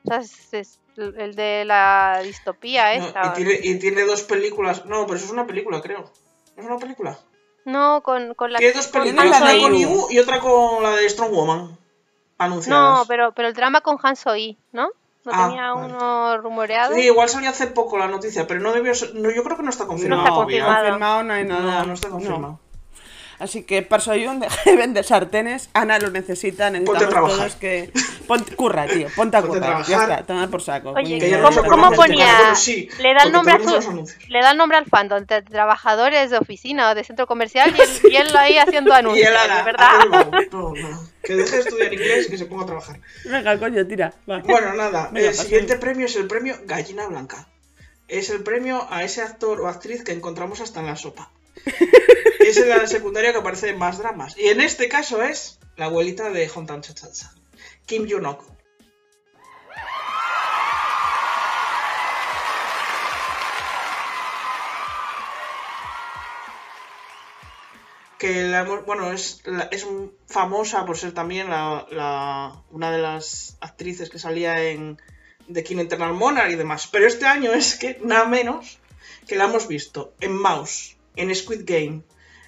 O sea, es, es el de la distopía No, esta. y, tiene, y tiene dos películas. No, pero eso es una película, creo. ¿No es una película? No, con, con la Tiene dos con películas, una con Yu. Y otra con la de Strong Woman. Anunciadas. No, pero, pero el drama con Han Soi, ¿no? ¿No Ah, tenía vale. uno rumoreado? Sí, igual salió hace poco la noticia, pero no debió ser. No, yo creo que no está confirmado. está todavía. confirmado. confirmado no hay nada. No, no está confirmado. Así que deja [LAUGHS] de vender sartenes. Ana lo necesita. Necesitamos Ponte a trabajar. todos que... Ponte, curra, tío. Ponte a Ponte a currar. Ya está, toma por saco. Oye. Que ¿cómo, ponía? Bueno, sí, le da el nombre a su, le da el nombre al fandom de trabajadores de oficina o de centro comercial y él, [LAUGHS] y él ahí haciendo [LAUGHS] Y anuncios, verdad. No, no. Que deje de estudiar inglés y que se ponga a trabajar. Venga, coño, tira. va. Bueno, nada, Venga, el siguiente premio es el premio Gallina Blanca. Es el premio a ese actor o actriz que encontramos hasta en la sopa. Es en la secundaria que aparece en más dramas. Y en este caso es la abuelita de Hontan Chachacha, Kim Yoon-ok. que la bueno, es, es famosa por ser también la- una de las actrices que salía en The King Eternal Monarch y demás. Pero este año es que nada menos que la hemos visto en Mouse, en Squid Game,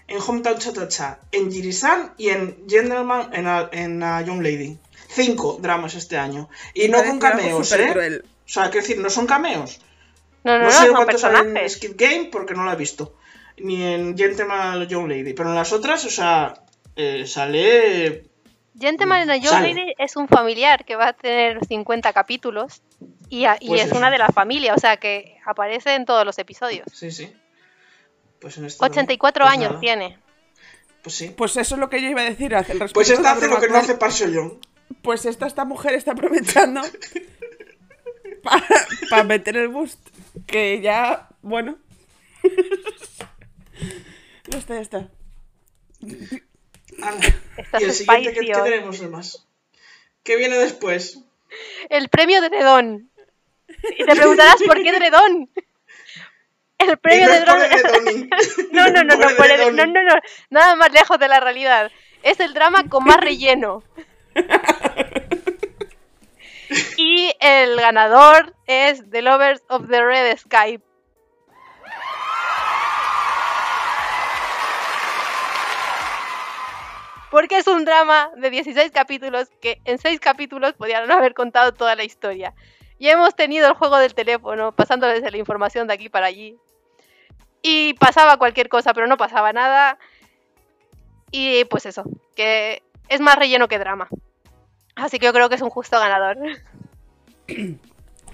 en Hometown Cha-Cha-Cha, en Jirisan y en Gentleman en a, en A Young Lady. Cinco dramas este año. Y no con cameos, ¿eh? O sea, quiero decir, no son cameos. No, no, No, no, sé son cuántos salen en. Skid Game porque no la he visto. Ni en Gentleman Young Lady. Pero en las otras, o sea, eh, sale. Gentleman and Young Sale. Lady es un familiar que va a tener 50 capítulos y, a- y Pues es eso. una de la familia, o sea que aparece en todos los episodios. Sí, sí. Pues en esta. 84 pues años nada. tiene. Pues sí. Pues eso es lo que yo iba a decir. respecto Pues esta hace lo que no hace Young. Pues esta, esta mujer está aprovechando [LAUGHS] para meter el boost. Que ya, bueno. ya está, ya está. Y el siguiente, ¿qué, spicy qué hoy. tenemos más? ¿Qué viene después? El premio de Dredón. Y te preguntarás por qué Dredón. El premio no de. [LAUGHS] Dredoni. [LAUGHS] No, no, no, no, por el- no, no, no, nada más lejos de la realidad. Es el drama con más relleno. [LAUGHS] Y el ganador es The Lovers of the Red Sky. Porque es un drama de 16 capítulos que en 6 capítulos podían haber contado toda la historia. Y hemos tenido el juego del teléfono, pasándoles la información de aquí para allí. Y pasaba cualquier cosa, pero no pasaba nada. Y pues eso, que es más relleno que drama. Así que yo creo que es un justo ganador.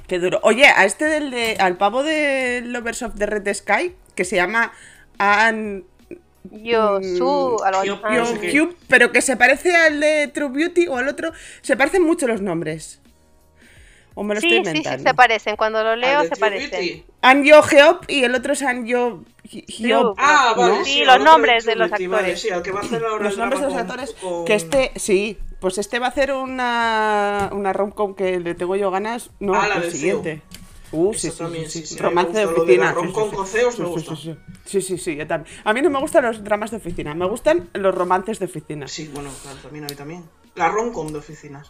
Qué duro. Oye, a este del de, al pavo de Lovers of the Red Sky, que se llama An Yo, su, algo así. yo- Ah, Cube, pero que se parece al de True Beauty o al otro. Se parecen mucho los nombres. O me lo Sí, estoy sí, sí, inventando. se parecen. Cuando lo leo se parecen. Beauty. An Yo Geop y el otro es An Yo Geop. Ah, vale. ¿no? Sí, los nombres de los actores. sí, al que va a hacer ahora Los nombres de los actores. con- Que este, sí, pues este va a hacer una, una rom-com que le tengo yo ganas. No, Ah, la el del siguiente. Uh, Eso sí, sí, también, sí, sí, sí. sí, Romance de oficina. sí, rom-com sí, sí. con ceos, Sí, me sí, gusta. Sí, sí, sí, sí, sí, yo también. A mí no me gustan los dramas de oficina, me gustan los romances de oficina. Sí, bueno, claro, también a mí también. La rom-com de oficinas.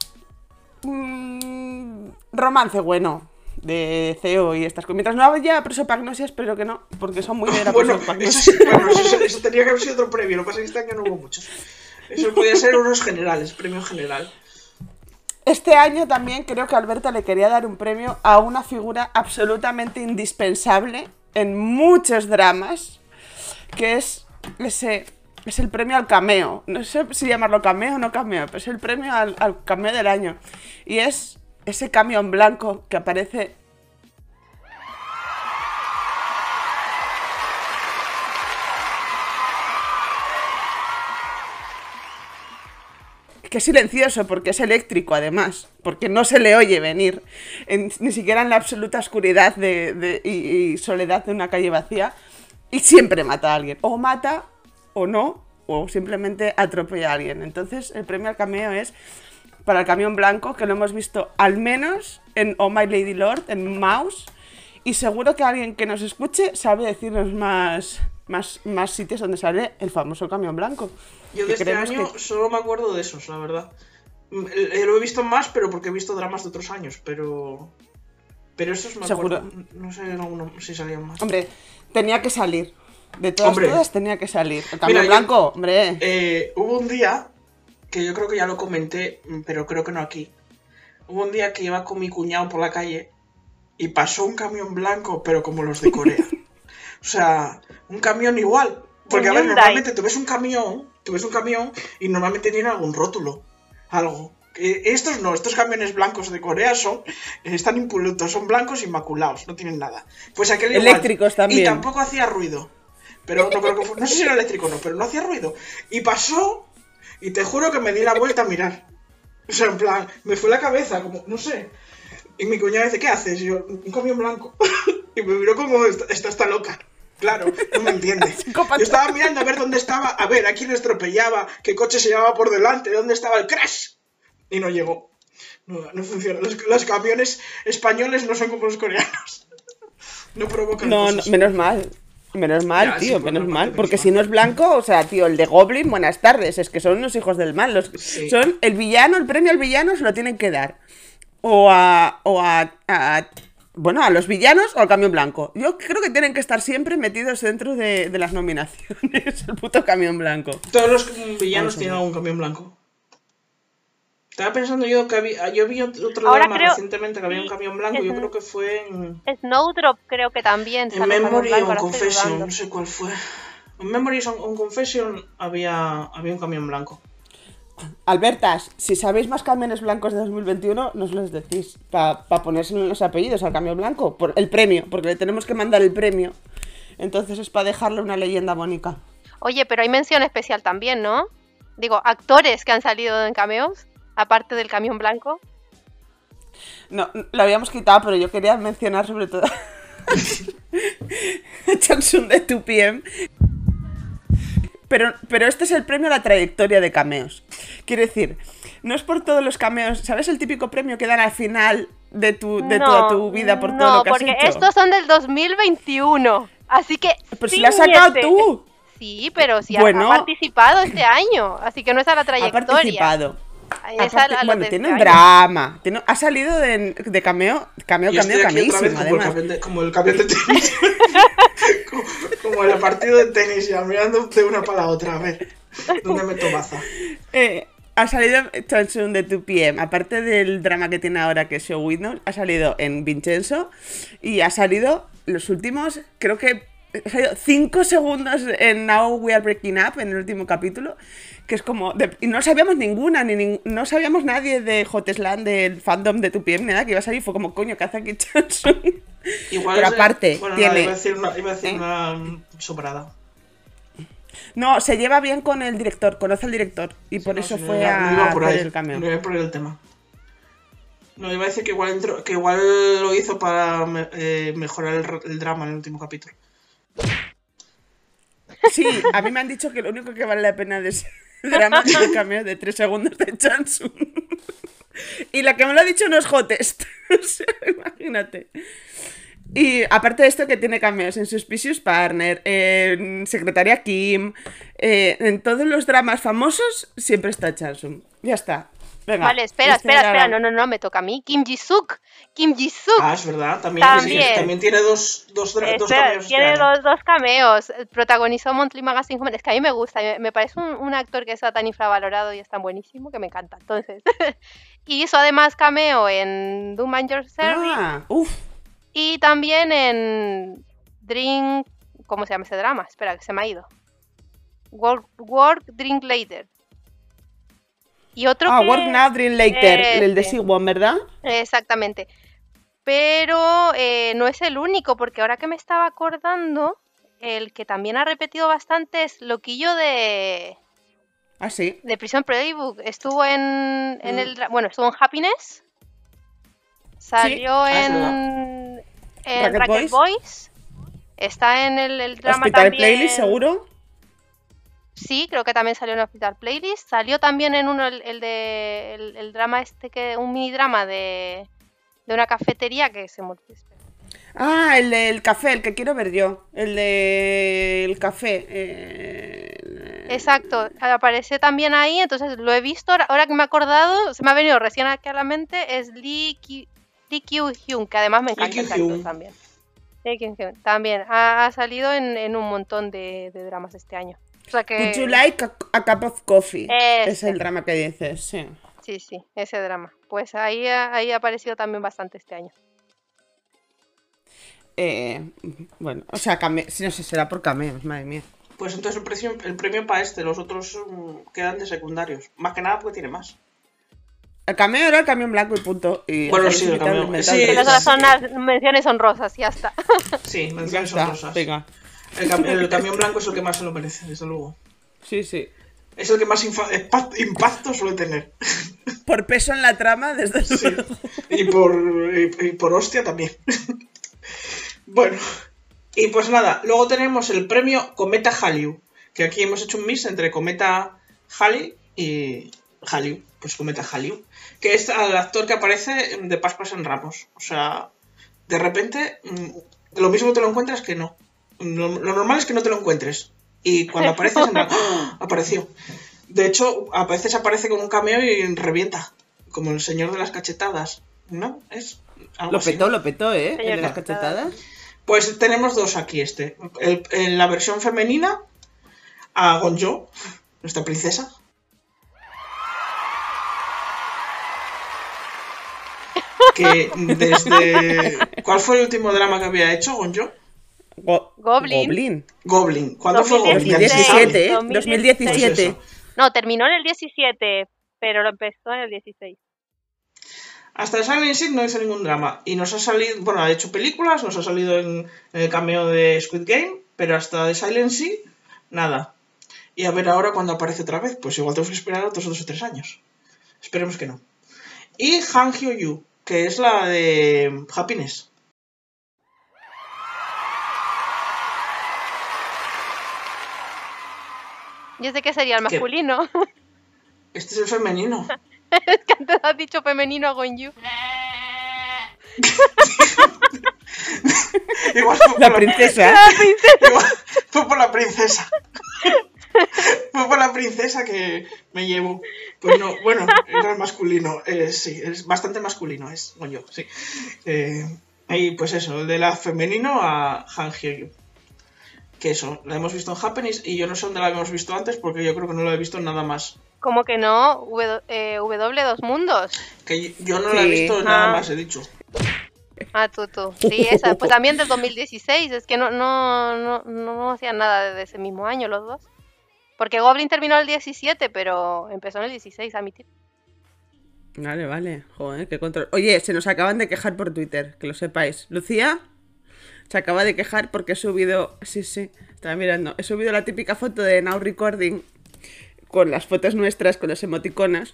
Mm, romance bueno de CEO y estas cosas. Mientras no haya prosopagnosia, espero que no, porque son muy de la [LAUGHS] Bueno, eso, eso tenía que haber sido otro premio, lo que pasa es que este año no hubo muchos. Eso podía ser unos generales, premio general. Este año también creo que Alberta le quería dar un premio a una figura absolutamente indispensable en muchos dramas, que es ese es el premio al cameo. No sé si llamarlo cameo o no cameo, pero es el premio al, cameo del año. Y es ese camión blanco que aparece que silencioso porque es eléctrico además, porque no se le oye venir, en- ni siquiera en la absoluta oscuridad de, y soledad de una calle vacía, y siempre mata a alguien, o mata o no, o simplemente atropella a alguien. Entonces el premio al cameo es para el camión blanco, que lo hemos visto al menos en Oh My Lady Lord, en Mouse, y seguro que alguien que nos escuche sabe decirnos más, más, más sitios donde sale el famoso camión blanco. Yo de este año que- solo me acuerdo de esos, la verdad. Mm, eh, Lo he visto más, pero porque he visto dramas de otros años, pero... Pero esos me Seguro. acuerdo. No sé en alguno si salían más. Hombre, tenía que salir. De todas Hombre. todas tenía que salir. El camión Mira, yo- blanco, hombre. Eh, hubo un día, que yo creo que ya lo comenté, pero creo que no aquí. Hubo un día que iba con mi cuñado por la calle y pasó un camión blanco, pero como los de Corea. [LAUGHS] o sea, un camión igual. Porque, a ver, normalmente tú ves un camión, tú ves un camión y normalmente tiene algún rótulo. Algo. Eh, Estos no, estos camiones blancos de Corea son, están impolutos, son blancos inmaculados, no tienen nada. Pues aquel igual. Eléctricos también. Y tampoco hacía ruido. Pero no creo que fu- no sé si era eléctrico o no, pero no hacía ruido. Y pasó, y te juro que me di la vuelta a mirar. O sea, en plan, me fue la cabeza, como, no sé. Y mi cuñada dice, ¿qué haces? Y yo, un camión blanco. [LAUGHS] y me miró como, esta, esta está loca. Claro, no me entiende. [LAUGHS] Psicópata. Yo estaba mirando a ver dónde estaba, a ver a quién estropellaba, qué coche se llevaba por delante, dónde estaba el crash. Y no llegó. No, no funciona. Los, los camiones españoles no son como los coreanos. [LAUGHS] No provocan No, no, cosas. menos mal. Menos mal, Ya, tío, menos mal. Porque si no es blanco, o sea, tío, el de Goblin, buenas tardes. Es que son unos hijos del mal. Los, Sí. Son el villano, el premio al villano se lo tienen que dar. O a. O a, a- bueno, a los villanos o al camión blanco. Yo creo que tienen que estar siempre metidos dentro de, de las nominaciones. [LAUGHS] El puto camión blanco. Todos los villanos Vamos tienen algún camión blanco. Estaba pensando yo que había, yo vi otro drama creo- recientemente que había un camión blanco, es yo creo que fue en, Snowdrop creo que también. en Memory Blanco, o en ahora estoy Confession, no sé cuál fue. En Memory o en Confession había, había un camión blanco. Albertas, si sabéis más camiones blancos de 2021, nos los decís. Para ponerse en los apellidos al camión blanco. Por el premio, porque le tenemos que mandar el premio. Entonces es para dejarle una leyenda bonita. Oye, pero hay mención especial también, ¿no? Digo, actores que han salido en cameos, aparte del camión blanco. No, lo habíamos quitado, pero yo quería mencionar sobre todo [LAUGHS] Chansun de 2PM. Pero, pero este es el premio a la trayectoria de cameos. Quiero decir, no es por todos los cameos. ¿Sabes el típico premio que dan al final de tu, de no, toda tu vida por todo no, lo que has porque hecho? estos son del 2021. Así que. Pero si lo has sacado tú. Sí, pero si has- Bueno. ha participado este año. Así que no es a la Ha trayectoria. participado. Ha parti- la- a lo bueno, tiene un drama. Tiene- ha salido de, de cameo, cameo, Y cameo, el, además. como el camión de tenis. [LAUGHS] como, como el partido de tenis, ya mirando de una para la otra. A ver, ¿dónde meto baza? [LAUGHS] Eh, ha salido Chansun de 2PM, aparte del drama que tiene ahora que es Show Windows, ha salido en Vincenzo y ha salido los últimos, creo que ha salido 5 segundos en Now We Are Breaking Up, en el último capítulo, que es como, de- y no sabíamos ninguna, ni nin- no sabíamos nadie de Hotesland, del fandom de 2PM, ni nada que iba a salir, fue como, coño, ¿qué hace aquí Chansun? [LAUGHS] Igual Pero de- aparte, bueno, tiene- no, iba a decir una, iba a decir una sobrada. No, se lleva bien con el director, conoce al director, y por No, eso fue iba- no a iba por ahí, el cameo. No iba por el tema. No, iba a decir que igual, entró- que igual lo hizo para eh, mejorar el, el drama en el último capítulo. Sí, a mí me han dicho que lo único que vale la pena de ese [LAUGHS] el cameo de 3 segundos de Chansun. Y la que me lo ha dicho no es Hotest. [LAUGHS] O imagínate. Y aparte de esto que tiene cameos en Suspicious Partner, en Secretaria Kim, eh, en todos los dramas famosos siempre está Chansun. Ya está. Venga. Vale, espera, espera, era espera. No, no, no, me toca a mí. Kim Ji-suk. Kim Ji-suk. Ah, es verdad, también, También. sí, también tiene dos, dos, Espera, cameos tiene dos, dos cameos. Protagonizó Monthly Magazine Woman. Es que a mí me gusta. Me, parece un, un actor que está tan infravalorado y es tan buenísimo que me encanta. Entonces. [LAUGHS] y hizo además cameo en Doom and Your Service Ah, uff. y también en Drink. ¿Cómo se llama ese drama? Espera, que se me ha ido. Work, Work Drink Later. Y otro Ah, que... Work Now, Dream Later, el de Ese. Siwon, ¿verdad? Exactamente. Pero eh, no es el único, porque ahora que me estaba acordando, el que también ha repetido bastante es Loquillo de, Ah, sí. de Prison Playbook. Estuvo en, en Mm. el... Bueno, estuvo en Happiness. Salió Ah, en, en Racket Racket Boys. Boys. Está en el, el drama Hospital también. Playlist, seguro. Sí, creo que también salió en Hospital Playlist. Salió también en uno, el, el de. El, el drama este que. Un mini drama de. De una cafetería que se espera. Ah, el del café, el que quiero ver yo. El del café. eh, Exacto, aparece también ahí, entonces lo he visto, ahora, que me he acordado, se me ha venido recién aquí a la mente, es Lee, Ki- Lee que además me encanta ese actor también. Lee también, ha, ha salido en, en un montón de, de dramas este año. O sea que... Would you like a, a cup of coffee? Es el drama que dices, sí. Sí, sí, ese drama. Pues ahí, ha- ahí ha aparecido también bastante este año. Eh, bueno, o sea, si no sé, será por cameos, madre mía. Pues entonces el, precio, el premio para este, los otros mm, quedan de secundarios. Más que nada porque tiene más. El cameo era el camión blanco y punto. Y Bueno, sí, el cameo. Sí, resto. esas son las menciones honrosas, ya está. Sí, menciones honrosas. venga. El, cam- el camión blanco es el que más se lo merece, desde luego. Sí, sí. Es el que más impacto suele tener. Por peso en la trama, desde luego. Y por, y, y por hostia también. bueno, y pues nada, luego tenemos el premio Cometa Hallyu, que aquí hemos hecho un mix entre Cometa Halley y Hallyu, pues Cometa Hallyu, que es el actor que aparece de Pascuas en Ramos. O sea, de repente, mm, lo mismo te lo encuentras que no. Lo, lo normal es que no te lo encuentres. Y cuando apareces, en [LAUGHS] ¡ah! apareció. De hecho, a veces aparece con un cameo y revienta. Como el señor de las cachetadas. ¿No? Es algo Lo así. petó, lo petó, ¿eh? Señor El de las cachetadas. cachetadas. Pues tenemos dos aquí este. El- en la versión femenina, a Gonjo, nuestra princesa. que [LAUGHS] desde... ¿Cuál fue el último drama que había hecho, Gonjo? Go- Goblin. Goblin. Goblin. ¿Cuándo fue Goblin? Ya ni se 2017, sabe. ¿eh? 2017. 2017. Pues eso. No, terminó en el 17, pero lo empezó en el 16. Hasta Silent Hill no hizo ningún drama. Y nos ha salido, bueno, ha hecho películas, nos ha salido en, en el cameo de Squid Game, pero hasta de Silent Hill, nada. Y a ver ahora cuando aparece otra vez, pues igual tenemos que esperar otros dos o tres años. Esperemos que no. Y Han Hyo Yu, que es la de Happiness. ¿Y ese qué sería el ¿Qué? masculino? [LAUGHS] Este es el femenino. [LAUGHS] es que antes has dicho femenino a Gonyu. [LAUGHS] Igual fue por La princesa. Igual fue por la princesa. fue por la princesa que me llevo. Pues no, bueno, era el masculino. eh, sí, es bastante masculino, es yo, sí. Eh, y pues eso, el de la femenino a Han Hyo-yu. Que eso, la hemos visto en Happenings y yo no sé dónde la habíamos visto antes porque yo creo que no la he visto en nada más. Como que no, w, eh, w Dos Mundos. Que yo no la he visto en nada Ah. más, he dicho. Ah, tú, tú. Sí, esa. Pues también del 2016. Es que no, no, no, no hacían nada de ese mismo año los dos. Porque Goblin terminó el 17, pero empezó en el 16 a emitir. Vale, vale. Joder, qué control. Oye, se nos acaban de quejar por Twitter, que lo sepáis. Lucía se acaba de quejar porque he subido. Sí, sí, estaba mirando. He subido la típica foto de Now Recording con las fotos nuestras, con los emoticonas.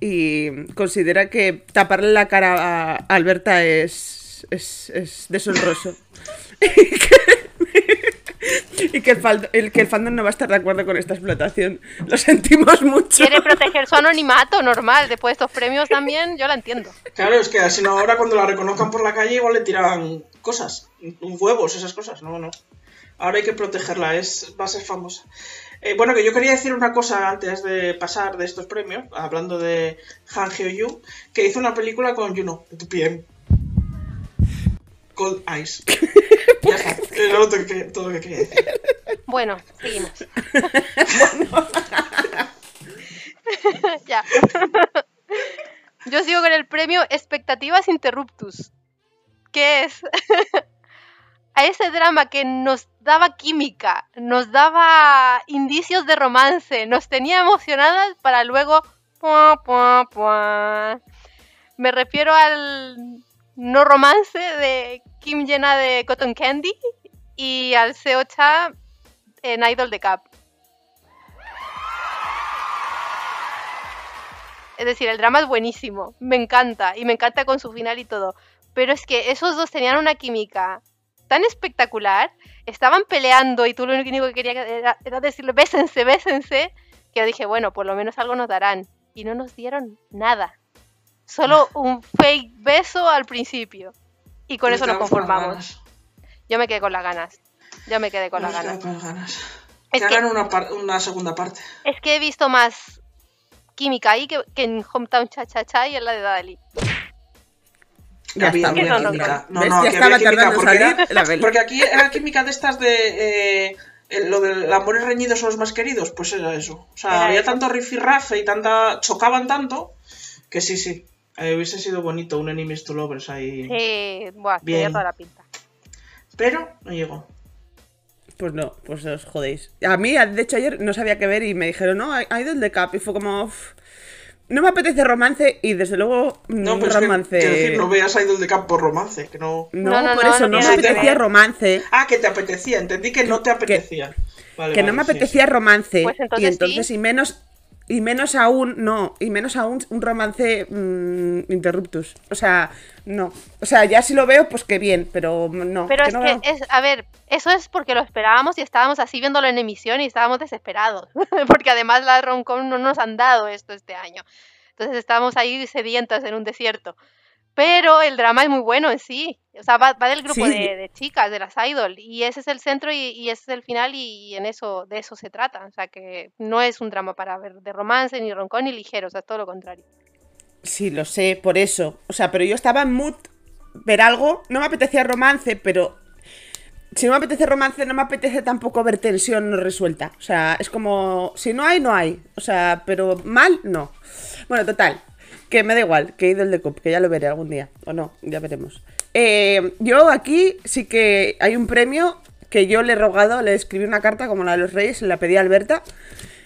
Y considera que taparle la cara a Alberta es. es, es deshonroso. [LAUGHS] y que el, el- que el fandom no va a estar de acuerdo con esta explotación. Lo sentimos mucho. Quiere proteger su anonimato normal. Después de estos premios también, yo la entiendo. Claro, es que si no ahora cuando la reconozcan por la calle igual le tiran cosas, huevos, esas cosas. No, no. Ahora hay que protegerla, es, va a ser famosa. Eh, bueno, que yo quería decir una cosa antes de pasar de estos premios, hablando de Han Hyo-yu, que hizo una película con Juno, de tu PM. Cold Eyes. ya está, era lo que- todo lo que quería decir. Bueno, seguimos. [LAUGHS] [LAUGHS] ya. [LAUGHS] Yo sigo con el premio Expectativas Interruptus. ¿Qué es? [LAUGHS] A ese drama que nos daba química, nos daba indicios de romance, nos tenía emocionadas para luego. Me refiero al no romance de Kim llena de Cotton Candy y al Seo-cha en Idol de Cap. Es decir, el drama es buenísimo, me encanta y me encanta con su final y todo. Pero es que esos dos tenían una química tan espectacular, estaban peleando y tú lo único que querías era, era decirle bésense, bésense, que yo dije, bueno, por lo menos algo nos darán. Y no nos dieron nada. Solo un fake beso al principio. Y con Me eso nos con conformamos. Yo me quedé con las ganas. Yo me quedé con Me las quedo ganas. con las ganas. Es que hagan una, segunda parte. Es que he visto más química ahí que, que en Hometown Cha Cha Cha y en la de Dali. Ya había, no química. No, no, Ya que estaba había química tardando en porque, salir era- la vela. porque aquí era química de estas de eh, lo del amor y reñidos son los más queridos, pues era eso. O sea, Era había eso. tanto rifirrafe y tanta. chocaban tanto que sí, sí. eh, hubiese sido bonito un enemies to lovers ahí. Sí, buah, Bien. tenía toda la pinta. Pero no llegó. Pues no, pues os jodéis. A mí, de hecho, ayer no sabía qué ver y me dijeron, no, hay Idol de Cap. Y fue como, "Uf, no me apetece romance y desde luego No, pero es que, romance. quiero decir, no veas Idol de Camp por romance, que no. No, No, no, por eso no me apetecía romance. Ah, que te apetecía, entendí que no te apetecía. Vale, que no me sí, apetecía romance. Pues entonces y entonces, sí. y menos. Y menos aún, no, y menos aún un romance mm, interruptus. O sea, no. O sea, ya si lo veo, pues que bien, pero no. Pero que es no- que, es, a ver, eso es porque lo esperábamos y estábamos así viéndolo en emisión y estábamos desesperados. [LAUGHS] porque además la romcom no nos han dado esto este año. Entonces estábamos ahí sedientas en un desierto. Pero el drama es muy bueno en sí. O sea, va, va del grupo Sí. de, de chicas, de las idol. Y ese es el centro y, y ese es el final y, en eso, de eso se trata. O sea, que no es un drama para ver de romance, ni roncón, ni ligero. O sea, es todo lo contrario. Sí, lo sé, por eso. O sea, pero yo estaba en mood ver algo. No me apetecía romance, pero. Si no me apetece romance, no me apetece tampoco ver tensión no resuelta. O sea, es como. Si no hay, no hay. O sea, pero mal, no. Bueno, total. Que me da igual, que Idol de Cup, que ya lo veré algún día. O no, ya veremos. Eh, yo aquí sí que hay un premio que yo le he rogado, le escribí una carta como la de los Reyes, la pedí a Alberta.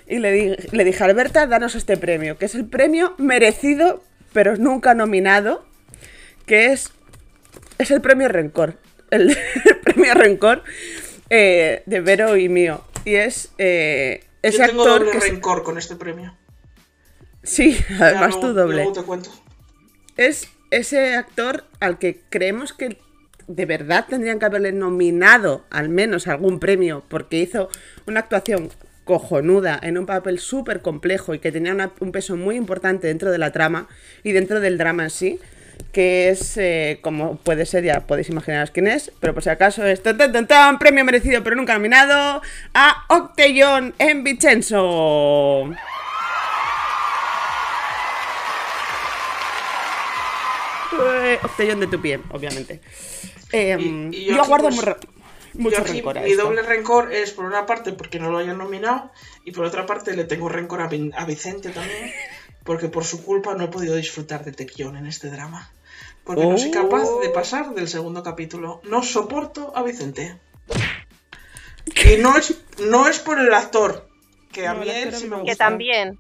Y le, di- le dije, Alberta, danos este premio, que es el premio merecido, pero nunca nominado, que es, es el premio Rencor. El, [LAUGHS] el premio Rencor eh, de Vero y mío. Y es eh, ese Yo tengo actor doble que... rencor con este premio. Sí, [LAUGHS] Ya además luego- tú doble. luego te cuento. Es ese actor al que creemos que de verdad tendrían que haberle nominado al menos algún premio porque hizo una actuación cojonuda en un papel súper complejo y que tenía una- un peso muy importante dentro de la trama y dentro del drama en sí que es eh, como puede ser, ya podéis imaginaros quién es, pero por si acaso es tan, tan, tan, premio merecido pero nunca nominado a Octellón en Vincenzo. Eh, Octellón de tu pie, obviamente. Eh, Y- y yo, yo aquí, guardo pues, mucho Yo aquí, rencor a mi esto. doble rencor es por una parte porque no lo hayan nominado y por otra parte le tengo rencor a, Vin- a Vicente también porque por su culpa no he podido disfrutar de Tequion en este drama. Porque no soy capaz de pasar del segundo capítulo. No soporto a Vicente. [LAUGHS] Y no es, no es por el actor, que a No, mí él sí me gusta. Que también.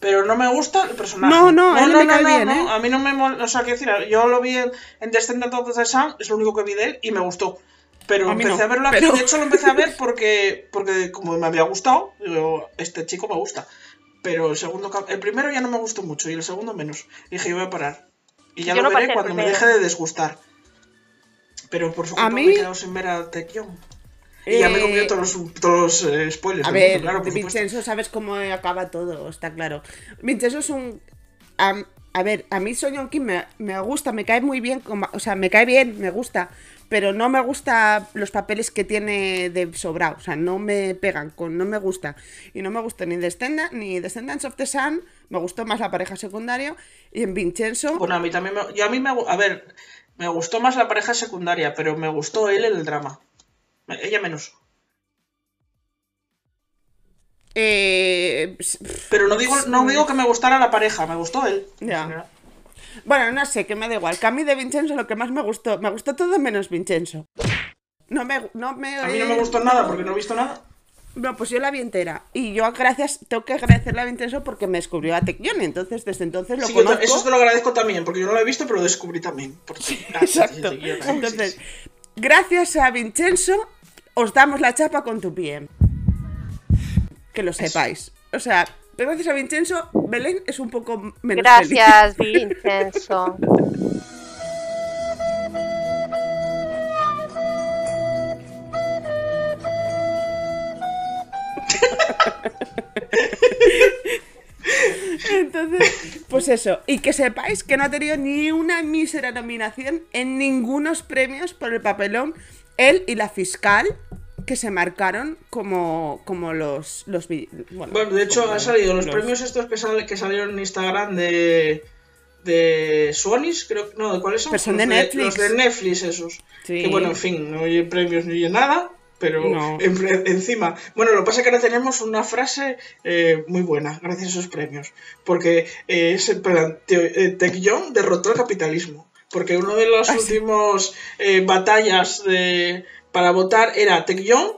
Pero no me gusta el personaje. No, no, a él me cae bien, ¿eh? A mí no me mol- O sea, quiero decir, yo lo vi en, en Descendant of the Sun, es lo único que vi de él y me gustó. Pero A empecé no, a verlo aquí. pero- De hecho, lo empecé a ver porque, porque como me había gustado, digo, este chico me gusta. Pero el segundo el primero ya no me gustó mucho y el segundo menos. Y dije, yo voy a parar. Y ya Yo lo no veré cuando me deje de desgustar. Pero por su A culpa mí- me he quedado sin ver a Taekyon. Y ya me he comido Eh, todos los, todos los eh, spoilers. A ver, claro. Vincenzo sabes cómo acaba todo, está claro. Vincenzo es un... am- a ver, a mí Son Yong Kim me, me gusta, me cae muy bien, como- o sea, me cae bien, me gusta, pero no me gusta los papeles que tiene de sobrado, o sea, no me pegan, con, no me gusta. Y no me gusta ni Descendant, ni Descendants of the Sun, me gustó más la pareja secundaria, y en Vincenzo... Bueno, a mí también me... Yo a mí me... A ver, me gustó más la pareja secundaria, pero me gustó él en el drama. Ella menos. eh, Pero no digo, no digo que me gustara la pareja, me gustó él. Ya. Bueno, no sé, que me da igual. Que a mí de Vincenzo lo que más me gustó, me gustó todo menos Vincenzo. No me, no me, A mí no me gustó nada porque no he visto nada. No, pues yo la vi entera. Y yo gracias, tengo que agradecerle a Vincenzo porque me descubrió a Tecyon. Entonces, desde entonces lo Sí, te- conozco. eso te lo agradezco también, porque yo no lo he visto, pero lo descubrí también. Por ti. Gracias, [LAUGHS] Exacto. sí, Entonces, gracias a Vincenzo, os damos la chapa con tu pie. Que lo sepáis. O sea, gracias a Vincenzo, Belén es un poco menos feliz. Gracias, Vincenzo. [LAUGHS] Entonces, pues eso. Y que sepáis que no ha tenido ni una mísera nominación en ningunos premios por el papelón. Él y la fiscal que se marcaron como, como los, los Bueno, Bueno, de hecho, han salido los, los- premios estos que, sal- que salieron en Instagram de. de Sony's, creo no, ¿de cuáles son? Pero son Los de Netflix. Los de Netflix, esos. Sí. Que bueno, en fin, no hay premios ni hay nada, pero No. en- encima. Bueno, lo que pasa es que ahora tenemos una frase eh, muy buena, gracias a esos premios. Porque eh, es en plan, eh, Taecyeon derrotó el capitalismo. Porque uno de los Ah, sí. últimos eh, batallas de- para votar era Taecyeon,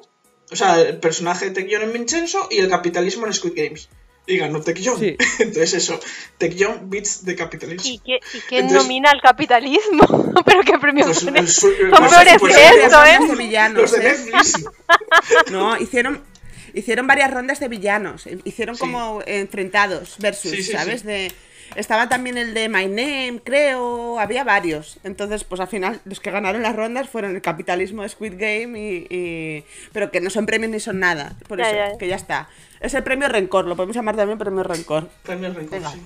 o sea, el personaje de Taecyeon en Vincenzo y el capitalismo en Squid Games. Y ganó Taecyeon. Sí. [LAUGHS] Entonces eso, Taecyeon beats the capitalism. ¿Y, qué, y quién Entonces- nomina al capitalismo? [LAUGHS] ¿Pero qué premio Pues, pone? pues, pues, Son pues, peores pues, que pues, esto, pues, ¿eh? pues, De villanos, Los de ¿eh? Netflix. [LAUGHS] No, hicieron, hicieron varias rondas de villanos. Hicieron Sí. como enfrentados versus, Sí, sí, ¿sabes? sí. De, estaba también el de My Name, creo. Había varios. Entonces, pues al final, los que ganaron las rondas fueron el capitalismo de Squid Game y. y- Pero que no son premios ni son nada. Por Ya, eso, ya. que ya está. Es el premio Rencor, lo podemos llamar también premio Rencor. Premio Rencor, Venga. sí.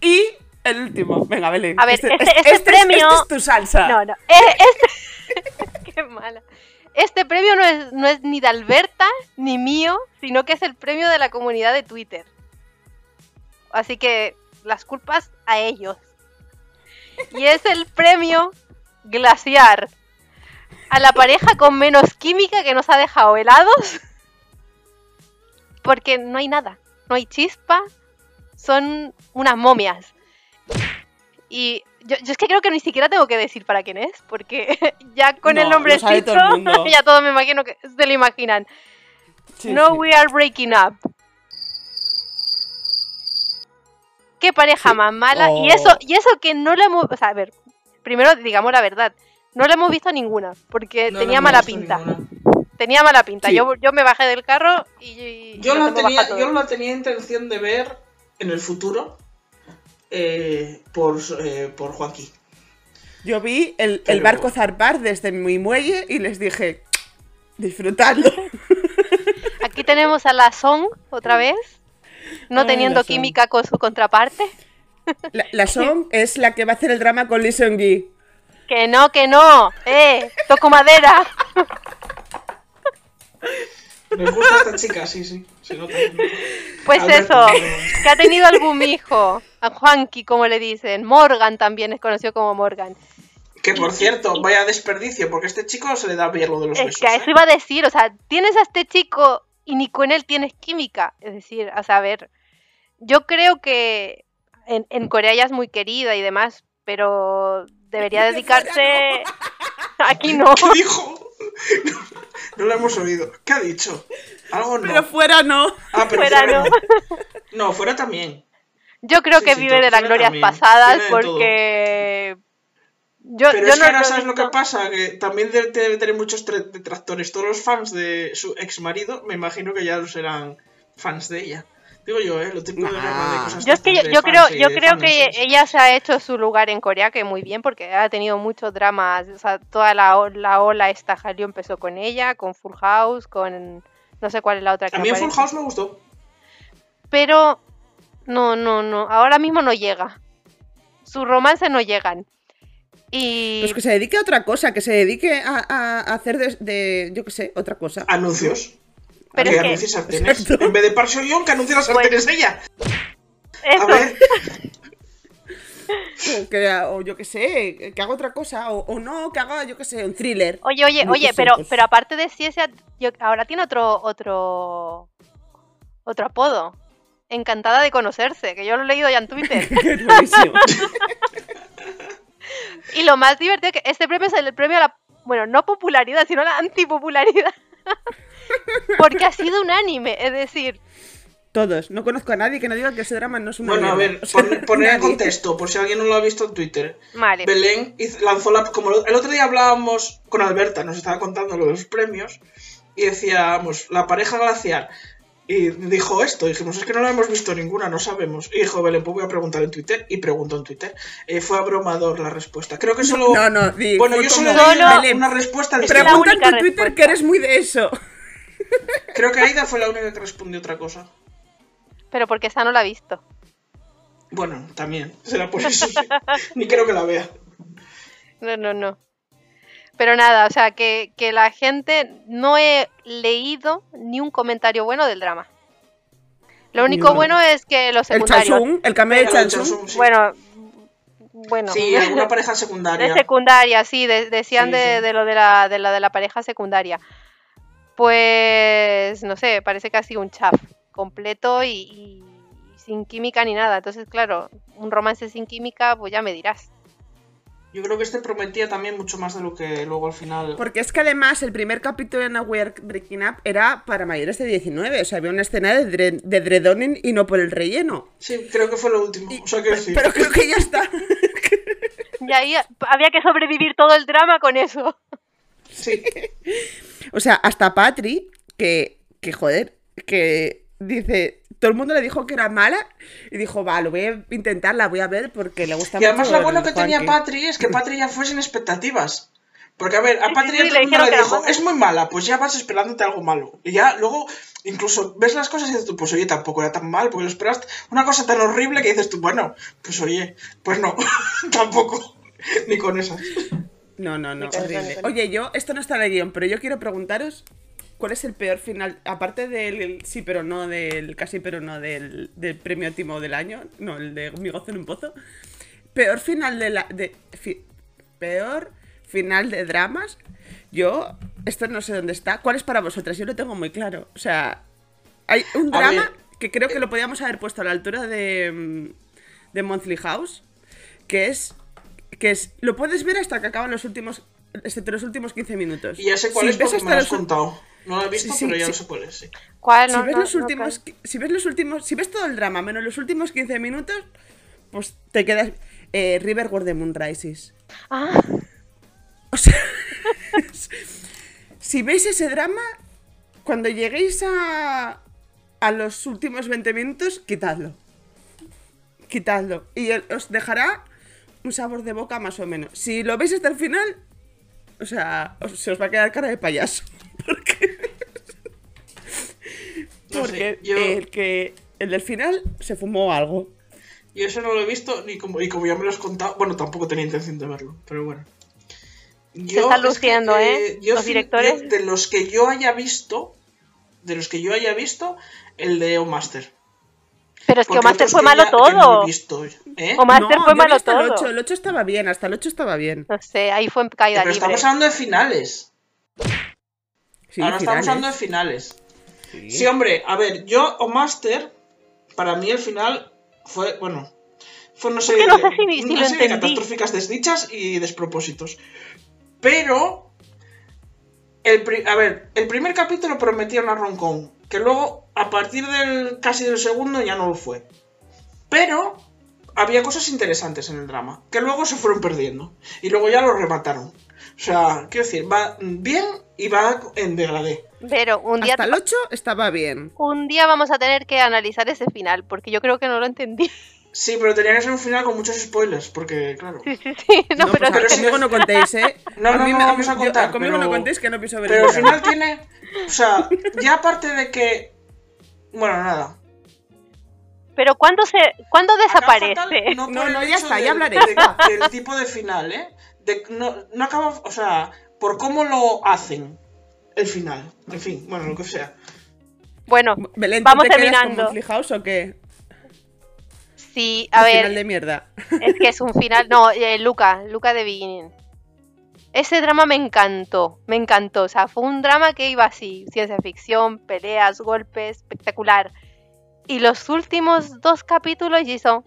Y el último. Venga, Belén. A ver, este, este, es- premio. este es tu salsa. No, no. eh, Este... [LAUGHS] Qué mala. Este premio no es, no es ni de Alberta ni mío, sino que es el premio de la comunidad de Twitter. Así que las culpas a ellos. Y es el premio Glaciar. A la pareja con menos química que nos ha dejado helados. Porque no hay nada. No hay chispa. Son unas momias. Y yo, yo es que creo que ni siquiera tengo que decir para quién es, porque [LAUGHS] ya con No, el nombrecito sabe todo el [LAUGHS] ya todos me imagino que se lo imaginan. Sí, no sí. we are breaking up. Qué pareja Sí. más mala. Y Oh. eso, y eso que no le hemos. O sea, a ver, primero digamos la verdad. No le hemos visto ninguna, porque No tenía la mala pinta. ninguna. Tenía mala pinta. Sí. Yo, yo me bajé del carro y. y Yo la, tenía, yo la tenía intención de ver en el futuro eh, por, eh, por Joaquín. Yo vi el, el barco zarpar desde mi muelle y les dije, disfrutadlo. Aquí tenemos a la Song otra vez, no Ay, teniendo química con su contraparte. [LAUGHS] La, la Song es la que va a hacer el drama con Lee Seung-gi. Que no, que no, eh, toco madera. Me gusta esta chica, sí, sí. Se nota. Pues Alberto, eso, no. que ha tenido algún hijo, a Juanqui, como le dicen. Morgan también es conocido como Morgan. Que por cierto, vaya desperdicio, porque a este chico se le da bien lo de los Es besos. que ¿eh? eso iba a decir, o sea, tienes a este chico y ni con él tienes química. Es decir, a saber, yo creo que en, en Corea ella es muy querida y demás, pero debería [LAUGHS] De dedicarse... [LAUGHS] Aquí no. ¿Qué dijo? [LAUGHS] No, no lo hemos oído. ¿Qué ha dicho? Algo no. Pero fuera no. ah, pero fuera fuera, no. no. No, fuera también. Yo creo Sí, que sí, vive de las glorias también, pasadas todo. Yo, Pero yo es no que ahora sabes lo que pasa, que también debe tener muchos detractores. Todos los fans de su ex marido, me imagino que ya no serán fans de ella. Digo yo, ¿eh? Lo típico de drama de Nah. cosas Yo es que yo, creo, yo creo que ella se ha hecho su lugar en Corea que muy bien porque ha tenido muchos dramas, o sea, toda la, la ola esta Hallyu empezó con ella, con Full House, con no sé cuál es la otra que A mí en Full. House me gustó. Pero no, no, no, ahora mismo no llega. Sus romances no llegan. Y Pues que se dedique a otra cosa, que se dedique a, a- a hacer de, de, yo qué sé, otra cosa. Anuncios. Pero que es que- anuncie sartenes. Exacto. En vez de Park Seo-yeon, que anuncie las Pues- sartenes ella. A ver, O, [LAUGHS] que, o yo qué sé, que haga otra cosa. O, o no, que haga, yo qué sé, un thriller. Oye, oye, oye, pero, pues. pero aparte de ciencia, yo, ahora tiene otro, otro, otro apodo. Encantada de conocerse, que yo lo he leído ya en Twitter. [LAUGHS] [LAUGHS] [LAUGHS] Y lo más divertido es que este premio es el premio a la, bueno, no popularidad, sino a la antipopularidad. [LAUGHS] Porque ha sido unánime, es decir, Todos. No conozco a nadie que no diga que ese drama no es una bueno, a ver, [LAUGHS] pon- poner en contexto, por si alguien no lo ha visto en Twitter. vale. Belén lanzó la. Como lo- el otro día hablábamos con Alberta, nos estaba contando lo de los premios, y decíamos, la pareja glacial. Y dijo esto, dijimos, es que no la hemos visto ninguna, no sabemos. Y dijo, Belén, pues voy a preguntar en Twitter. Y preguntó en Twitter. Eh, fue abrumador la respuesta. Creo que solo. No, no, di, bueno, yo solo Solo- Belén, una respuesta Es distinta. Pregunta en tu Twitter respuesta. que eres muy de eso. [LAUGHS] Creo que Aida fue la única que respondió otra cosa. Pero porque esa no la ha visto. Bueno, también, será por eso. sí. Ni creo que la vea. No, no, no. Pero nada, o sea, que, que la gente no he leído ni un comentario bueno del drama. Lo único bueno es que los El secundarios. Chansung, el cameo de Pero el Chansung. Chansung, sí. Bueno, bueno. Sí, alguna pareja De secundaria. secundaria, sí, de- decían Sí, de, sí. de lo de la, de la de la pareja secundaria. Pues no sé, parece que ha sido un chaf completo y, y sin química ni nada. Entonces, claro, un romance sin química, pues ya me dirás. Yo creo que este prometía también mucho más de lo que luego al final. Porque es que además el primer capítulo de Now We Are Breaking Up era para mayores de 19. O sea, había una escena de, dre- de Dredonin y no por el relleno. Sí, creo que fue lo último. O sea, decir. Pero creo que ya está. [LAUGHS] Y ahí había que sobrevivir todo el drama con eso. Sí. [LAUGHS] O sea, hasta Patri, que, que joder, que dice, todo el mundo le dijo que era mala y dijo, va, lo voy a intentar, la voy a ver porque le gusta Y además mucho lo bueno que tenía Juanqui". Patri es que Patri ya fue sin expectativas. Porque, a ver, a Patri sí, sí, todo le dijo, mala. es muy mala, pues ya vas esperándote algo malo. Y ya luego, incluso ves las cosas y dices tú, pues oye, tampoco era tan mal, porque lo esperaste. Una cosa tan horrible que dices tú, bueno, pues oye, pues no, [LAUGHS] tampoco, ni con esas. No, no, no, horrible. Oye, yo, esto no está en el guion, pero yo quiero preguntaros cuál es el peor final, aparte del sí pero no, del casi pero no del, del premio Timo del año, no, el de Mi gozo en un pozo. Peor final de la... De, fi- peor final de dramas. Yo, esto no sé dónde está. ¿Cuál es para vosotras? Yo lo tengo muy claro. O sea, hay un drama que creo que lo podíamos haber puesto a la altura de, mm, de Monthly House. que es. que es. Lo puedes ver hasta que acaban los últimos. excepto los últimos 15 minutos. Y ya sé cuál Si es porque hasta me lo has los- contado. No lo he visto, Sí, sí, pero ya sí. lo sé cuál es, sí. ¿Cuál? Si No, ves no, los no últimos. Si ves los últimos. Si ves todo el drama, menos los últimos 15 minutos, pues te quedas. Eh, River War the Moon Rises. Ah, O sea, [LAUGHS] si veis ese drama, cuando lleguéis a, a los últimos 20 minutos, quitadlo. Quitadlo. Y os dejará un sabor de boca más o menos. Si lo veis hasta el final, o sea, os- se os va a quedar cara de payaso. [LAUGHS] Porque, No sé, porque yo- el, que, el del final se fumó algo. Yo eso no lo he visto ni como, y como ya me lo has contado, bueno, tampoco tenía intención de verlo, pero bueno. Yo, están es que, luciendo, ¿eh? yo Los directores. yo de los que yo haya visto, de los que yo haya visto, el de O Master. pero es que Omaster fue malo ya- todo. visto, ¿eh? Omaster No, fue malo hasta el todo. 8, el 8 estaba bien, hasta el 8 estaba bien. No sé, ahí fue en caída Pero libre. estamos hablando de finales. Sí, Ahora estamos finales. hablando de finales. Sí. Sí, hombre, a ver, yo o Master, para mí el final fue, bueno, fue una serie, no de, sé si- si una serie de catastróficas desdichas y despropósitos. Pero, el, pri- a ver, el primer capítulo prometía una roncón, que luego, a partir del casi del segundo, ya no lo fue. Pero, había cosas interesantes en el drama, que luego se fueron perdiendo. Y luego ya lo remataron. O sea, quiero decir, va bien y va en degradé. Pero un día, Hasta el 8 estaba bien. un día vamos a tener que analizar ese final, porque yo creo que no lo entendí. Sí, pero tenía que ser un final con muchos spoilers, porque, claro. Sí, sí, sí. [LAUGHS] No, No, pero, pues, pero conmigo no contéis, ¿eh? No, no, mí no me- vamos a yo- contar, conmigo pero- no contéis que no pienso ver Pero el final tiene. O sea, ya aparte de que. Bueno, nada. pero ¿cuándo, se, ¿cuándo desaparece? fatal, no, No, no, ya está, ya del- hablaré. de- del tipo de final, ¿eh? De- no, no acaba. O sea, por cómo lo hacen. El final. En fin, bueno, lo que sea. Bueno, Belén, ¿tú vamos te terminando. como House o qué? Sí, a Un ver, Final de mierda. es que es un final. No, eh, Luca, Luca de Beginning. Ese drama me encantó, me encantó. O sea, fue un drama que iba así: ciencia ficción, peleas, golpes, espectacular. Y los últimos dos capítulos hizo.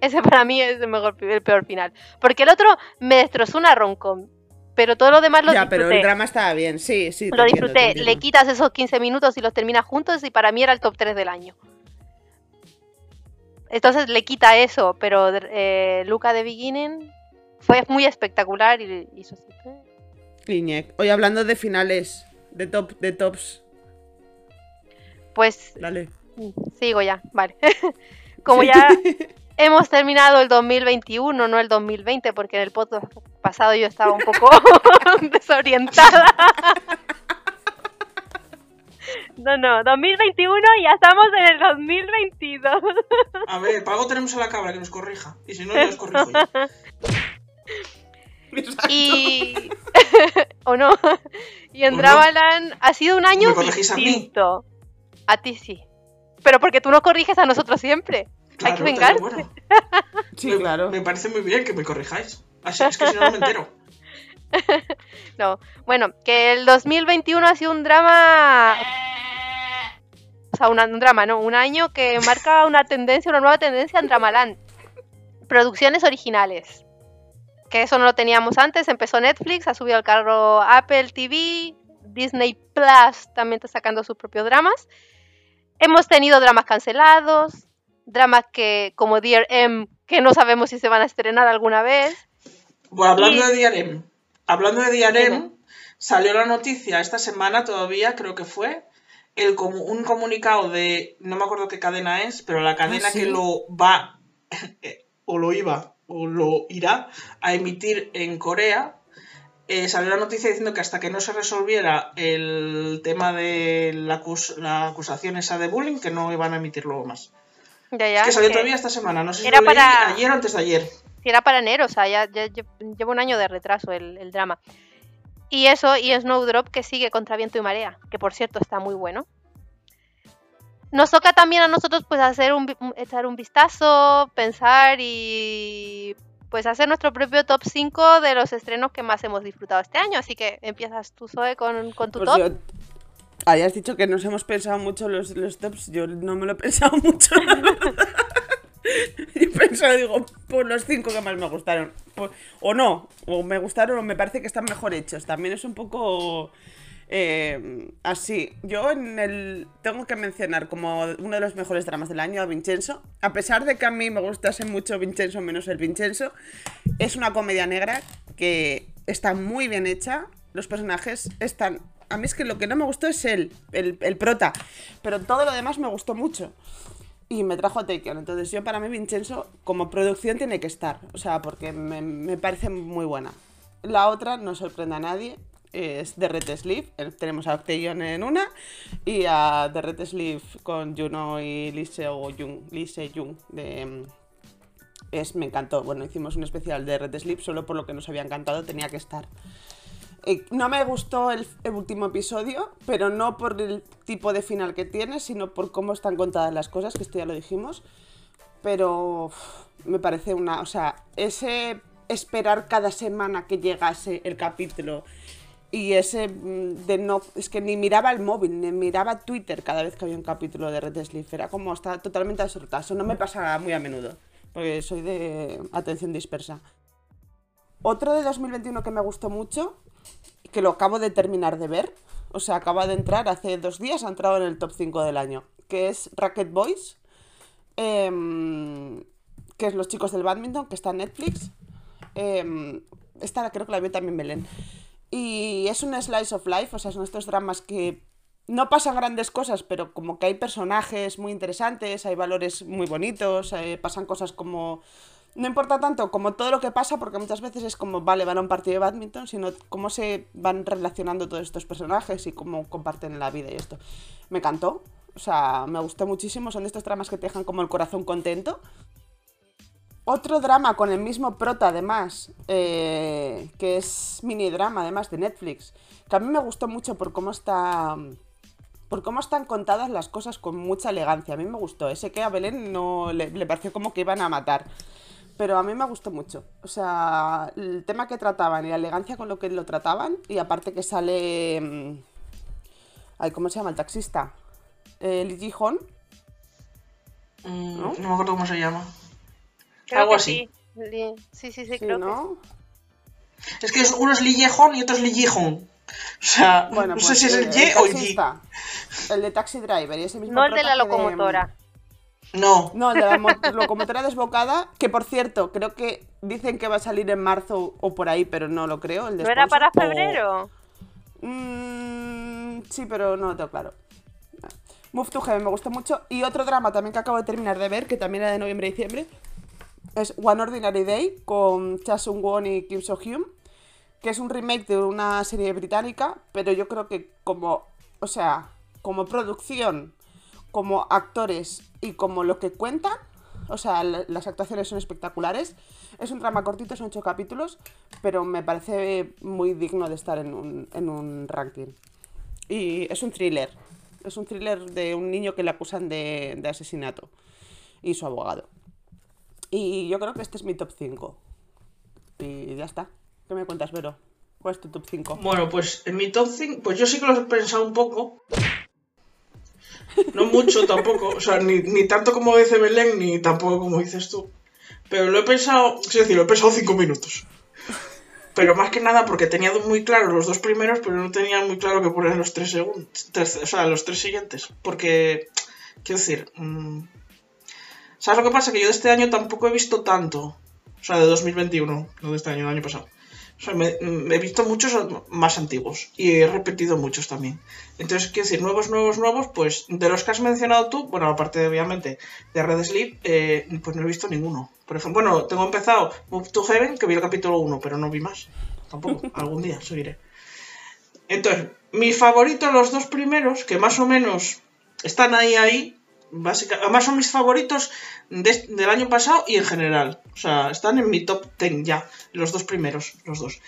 Ese para mí es el, mejor, el peor final. Porque el otro me destrozó una roncom. Pero todo lo demás lo ya, disfruté. pero el drama estaba bien, sí, sí. Lo entiendo, disfruté. Le quitas esos 15 minutos y los terminas juntos y para mí era el top 3 del año. Entonces le quita eso, pero eh, Luca de Beginning fue muy espectacular y hizo así. Iñek. Hoy hablando de finales, de top, de tops. Pues Dale. sigo ya, vale. [LAUGHS] Como ya [LAUGHS] hemos terminado el 2021, no el 2020, porque en el podcast pasado yo estaba un poco [LAUGHS] desorientada. No, no, 2021 y ya estamos en el 2022. A ver, para algo tenemos a la cabra que nos corrija. Y si no, ya os corrijo yo. [LAUGHS] Y. ¿O no? Y en. Dramaland ha sido un año ¿Me corregís a mí? A ti sí. Pero porque tú nos corriges a nosotros siempre. Hay que Claro, vengarse. bueno. Sí, Me- claro. Me parece muy bien que me corrijáis. Así es que si no, no me entero. [LAUGHS] No. Bueno, que el 2021 ha sido un drama. O sea, una- un drama, ¿no? Un año que marca una tendencia, una nueva tendencia en Dramaland. Producciones originales. Que eso no lo teníamos antes. Empezó Netflix, ha subido al carro Apple TV, Disney Plus también está sacando sus propios dramas. Hemos tenido dramas cancelados, dramas que, como Dear M, que no sabemos si se van a estrenar alguna vez. Bueno, hablando Y- de Diarem. Hablando de Diarem, Dime. salió la noticia esta semana todavía, creo que fue, el un comunicado de, no me acuerdo qué cadena es, pero la cadena ¿Ah, sí? que lo va, [LAUGHS] o lo iba, o lo irá a emitir en Corea, eh, salió la noticia diciendo que hasta que no se resolviera el tema de la, acus- la acusación esa de bullying, que no iban a emitirlo más. Ya, ya, que salió que- todavía esta semana, no sé si era lo leí para- ayer o antes de ayer. si era para enero, o sea, ya, ya lleva un año de retraso el, el drama. Y eso, y Snowdrop que sigue contra viento y marea, que por cierto está muy bueno. Nos toca también a nosotros pues hacer un, echar un vistazo, pensar y pues hacer nuestro propio top 5 de los estrenos que más hemos disfrutado este año. Así que empiezas tú, Zoe, con, con tu Pues top. yo. Habías dicho que nos hemos pensado mucho los, los tops. Yo no me lo he pensado [LAUGHS] mucho. [LAUGHS] Yo pensaba, digo, por los cinco que más me gustaron. O no, o me gustaron o me parece que están mejor hechos. También es un poco eh, así. Yo en el tengo que mencionar como uno de los mejores dramas del año a Vincenzo. A pesar de que a mí me gustase mucho Vincenzo menos el Vincenzo, es una comedia negra que está muy bien hecha. Los personajes están... A mí es que lo que no me gustó es él, el, el prota. Pero todo lo demás me gustó mucho. Y me trajo a Taken. Entonces yo para mí Vincenzo como producción tiene que estar. O sea, porque me, me parece muy buena. La otra no sorprende a nadie. Es The Red Sleeve. Eh, Tenemos a Octagon en una. Y a The Red Sleeve con Juno y Lise o Jung. Lise Jung. De, mm, es, me encantó. Bueno, hicimos un especial de Red Sleep solo por lo que nos había encantado. Tenía que estar. Eh, no me gustó el, último episodio, pero no por el tipo de final que tiene, sino por cómo están contadas las cosas, que esto ya lo dijimos. Pero me parece una. O sea, ese esperar cada semana que llegase el capítulo y ese mm, de no. Es que ni miraba el móvil, ni miraba Twitter cada vez que había un capítulo de Red Sleep. Era como estaba totalmente absorta. Eso no me pasa muy a menudo, porque soy de atención dispersa. Otro de 2021 que me gustó mucho, que lo acabo de terminar de ver, o sea, acaba de entrar hace dos días, ha entrado en el top 5 del año, que es Racket Boys, em, que es Los chicos del badminton, que está en Netflix. Em, esta creo que la vio también Belén. Y es un slice of life, o sea, son estos dramas que no pasan grandes cosas, pero como que hay personajes muy interesantes, hay valores muy bonitos, eh, pasan cosas como... No importa tanto como todo lo que pasa, porque muchas veces es como, vale, van a un partido de badminton, sino cómo se van relacionando todos estos personajes y cómo comparten la vida y esto. Me encantó, o sea, me gustó muchísimo, son de estos dramas que te dejan como el corazón contento. Otro drama con el mismo prota, además, eh, que es mini drama, además, de Netflix, que a mí me gustó mucho por cómo está por cómo están contadas las cosas con mucha elegancia. A mí me gustó. Ese que a Belén no le, le pareció como que iban a matar. Pero a mí me gustó mucho. O sea, el tema que trataban y la elegancia con lo que lo trataban. Y aparte que sale. mm, Ay, ¿cómo se llama el taxista? Eh, Lee Ji-hoon. Mm, ¿No? ¿No? me acuerdo cómo se llama. Creo Algo que así. Sí, sí, sí, sí, Sí, creo que ¿no? Es que es- uno es Lee Ye-hon y otro es Lee Ji-hon. O sea, Bueno, no sé pues, si es el Ye o el taxista. El de Taxi Driver. Y ese mismo No el de la que de- locomotora. No. No, de la mo- [LAUGHS] locomotora desbocada, que por cierto, creo que dicen que va a salir en marzo o por ahí, pero no lo creo. El ¿No era para o- febrero? Mm, sí, pero no lo tengo claro. Move to Heaven me gustó mucho. Y otro drama también que acabo de terminar de ver, que también era de noviembre y diciembre, es One Ordinary Day con Cha Sung Won y Kim So Hyun, que es un remake de una serie británica, pero yo creo que como, o sea, como producción, como actores y como lo que cuentan, o sea, la- las actuaciones son espectaculares. Es un drama cortito, son ocho capítulos, pero me parece muy digno de estar en un, en un ranking. Y es un thriller. Es un thriller de un niño que le acusan de, de asesinato. Y su abogado. Y yo creo que este es mi top 5. Y ya está. ¿Qué me cuentas, Vero? ¿Cuál es tu top 5? Bueno, pues en mi top 5, pues yo sí que lo he pensado un poco. No mucho tampoco, o sea, ni, ni tanto como dice Belén, ni tampoco como dices tú. Pero lo he pensado, es decir, lo he pensado cinco minutos. Pero más que nada porque tenía muy claro los dos primeros, pero no tenía muy claro que poner los tres segundos, o sea, los tres siguientes. Porque, quiero decir, mm, ¿sabes lo que pasa? Que yo de este año tampoco he visto tanto. O sea, de 2021, no de este año, del año pasado. O sea, me, me he visto muchos más antiguos y he repetido muchos también. Entonces, quiero decir, nuevos, nuevos, nuevos, pues de los que has mencionado tú, bueno, aparte obviamente de Red Sleep, eh, pues no he visto ninguno. Por ejemplo, bueno, tengo empezado Move to Heaven, que vi el capítulo 1, pero no vi más. Tampoco, [LAUGHS] algún día seguiré. Entonces, mis favoritos, los dos primeros, que más o menos están ahí, ahí, además son mis favoritos de- del año pasado y en general. O sea, están en mi top 10 ya, los dos primeros, los dos.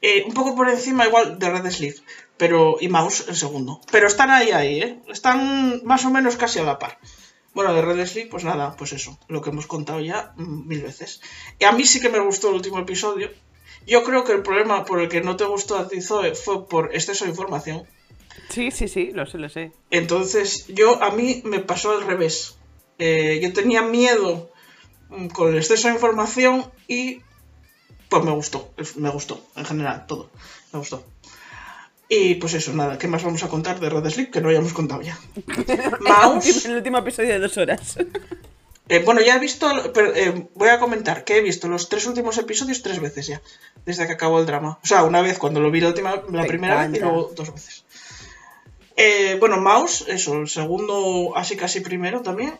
Eh, un poco por encima igual de Red Sleeve, pero y Mouse el segundo. Pero están ahí, ahí, ¿eh? Están más o menos casi a la par. Bueno, de Red Sleeve, pues nada, pues eso, lo que hemos contado ya mm, mil veces. Y a mí sí que me gustó el último episodio. Yo creo que el problema por el que no te gustó a ti, Zoe, fue por exceso de información. Sí, sí, sí, lo sé, lo sé. Entonces, yo a mí me pasó al revés. Eh, yo tenía miedo mm, con el exceso de información y pues me gustó, me gustó en general todo, me gustó. Y pues eso, nada, ¿qué más vamos a contar de Red Sleep que no hayamos contado ya? [LAUGHS] Mouse, el último episodio de dos horas. [LAUGHS] eh, bueno, ya he visto, pero, eh, voy a comentar que he visto los tres últimos episodios tres veces ya, desde que acabó el drama. O sea, una vez cuando lo vi la, última, la Me primera vez y luego dos veces. Eh, bueno, Mouse, eso, el segundo, así casi primero también,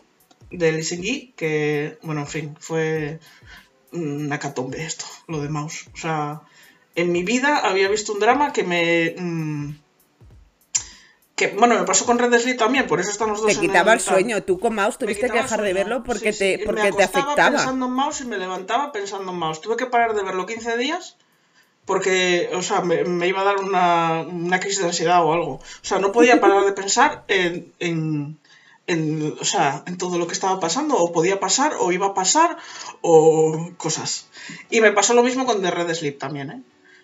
de Lee Seung-gi, que, bueno, en fin, fue una catombe esto, lo de Mouse. O sea, en mi vida había visto un drama que me... mm, que, bueno, me pasó con Red también, por eso están los dos Te en quitaba el sueño. Tú con Mouse tuviste que dejar de verlo porque Sí, te, sí, porque me te afectaba. pensando en mouse y me levantaba pensando en mouse. Tuve que parar de verlo 15 días porque, o sea, me, iba a dar una, una crisis de ansiedad o algo. O sea, no podía parar de pensar en, en, en, o sea, en todo lo que estaba pasando, o podía pasar, o iba a pasar, o cosas. Y me pasó lo mismo con The Red Sleep también, ¿eh?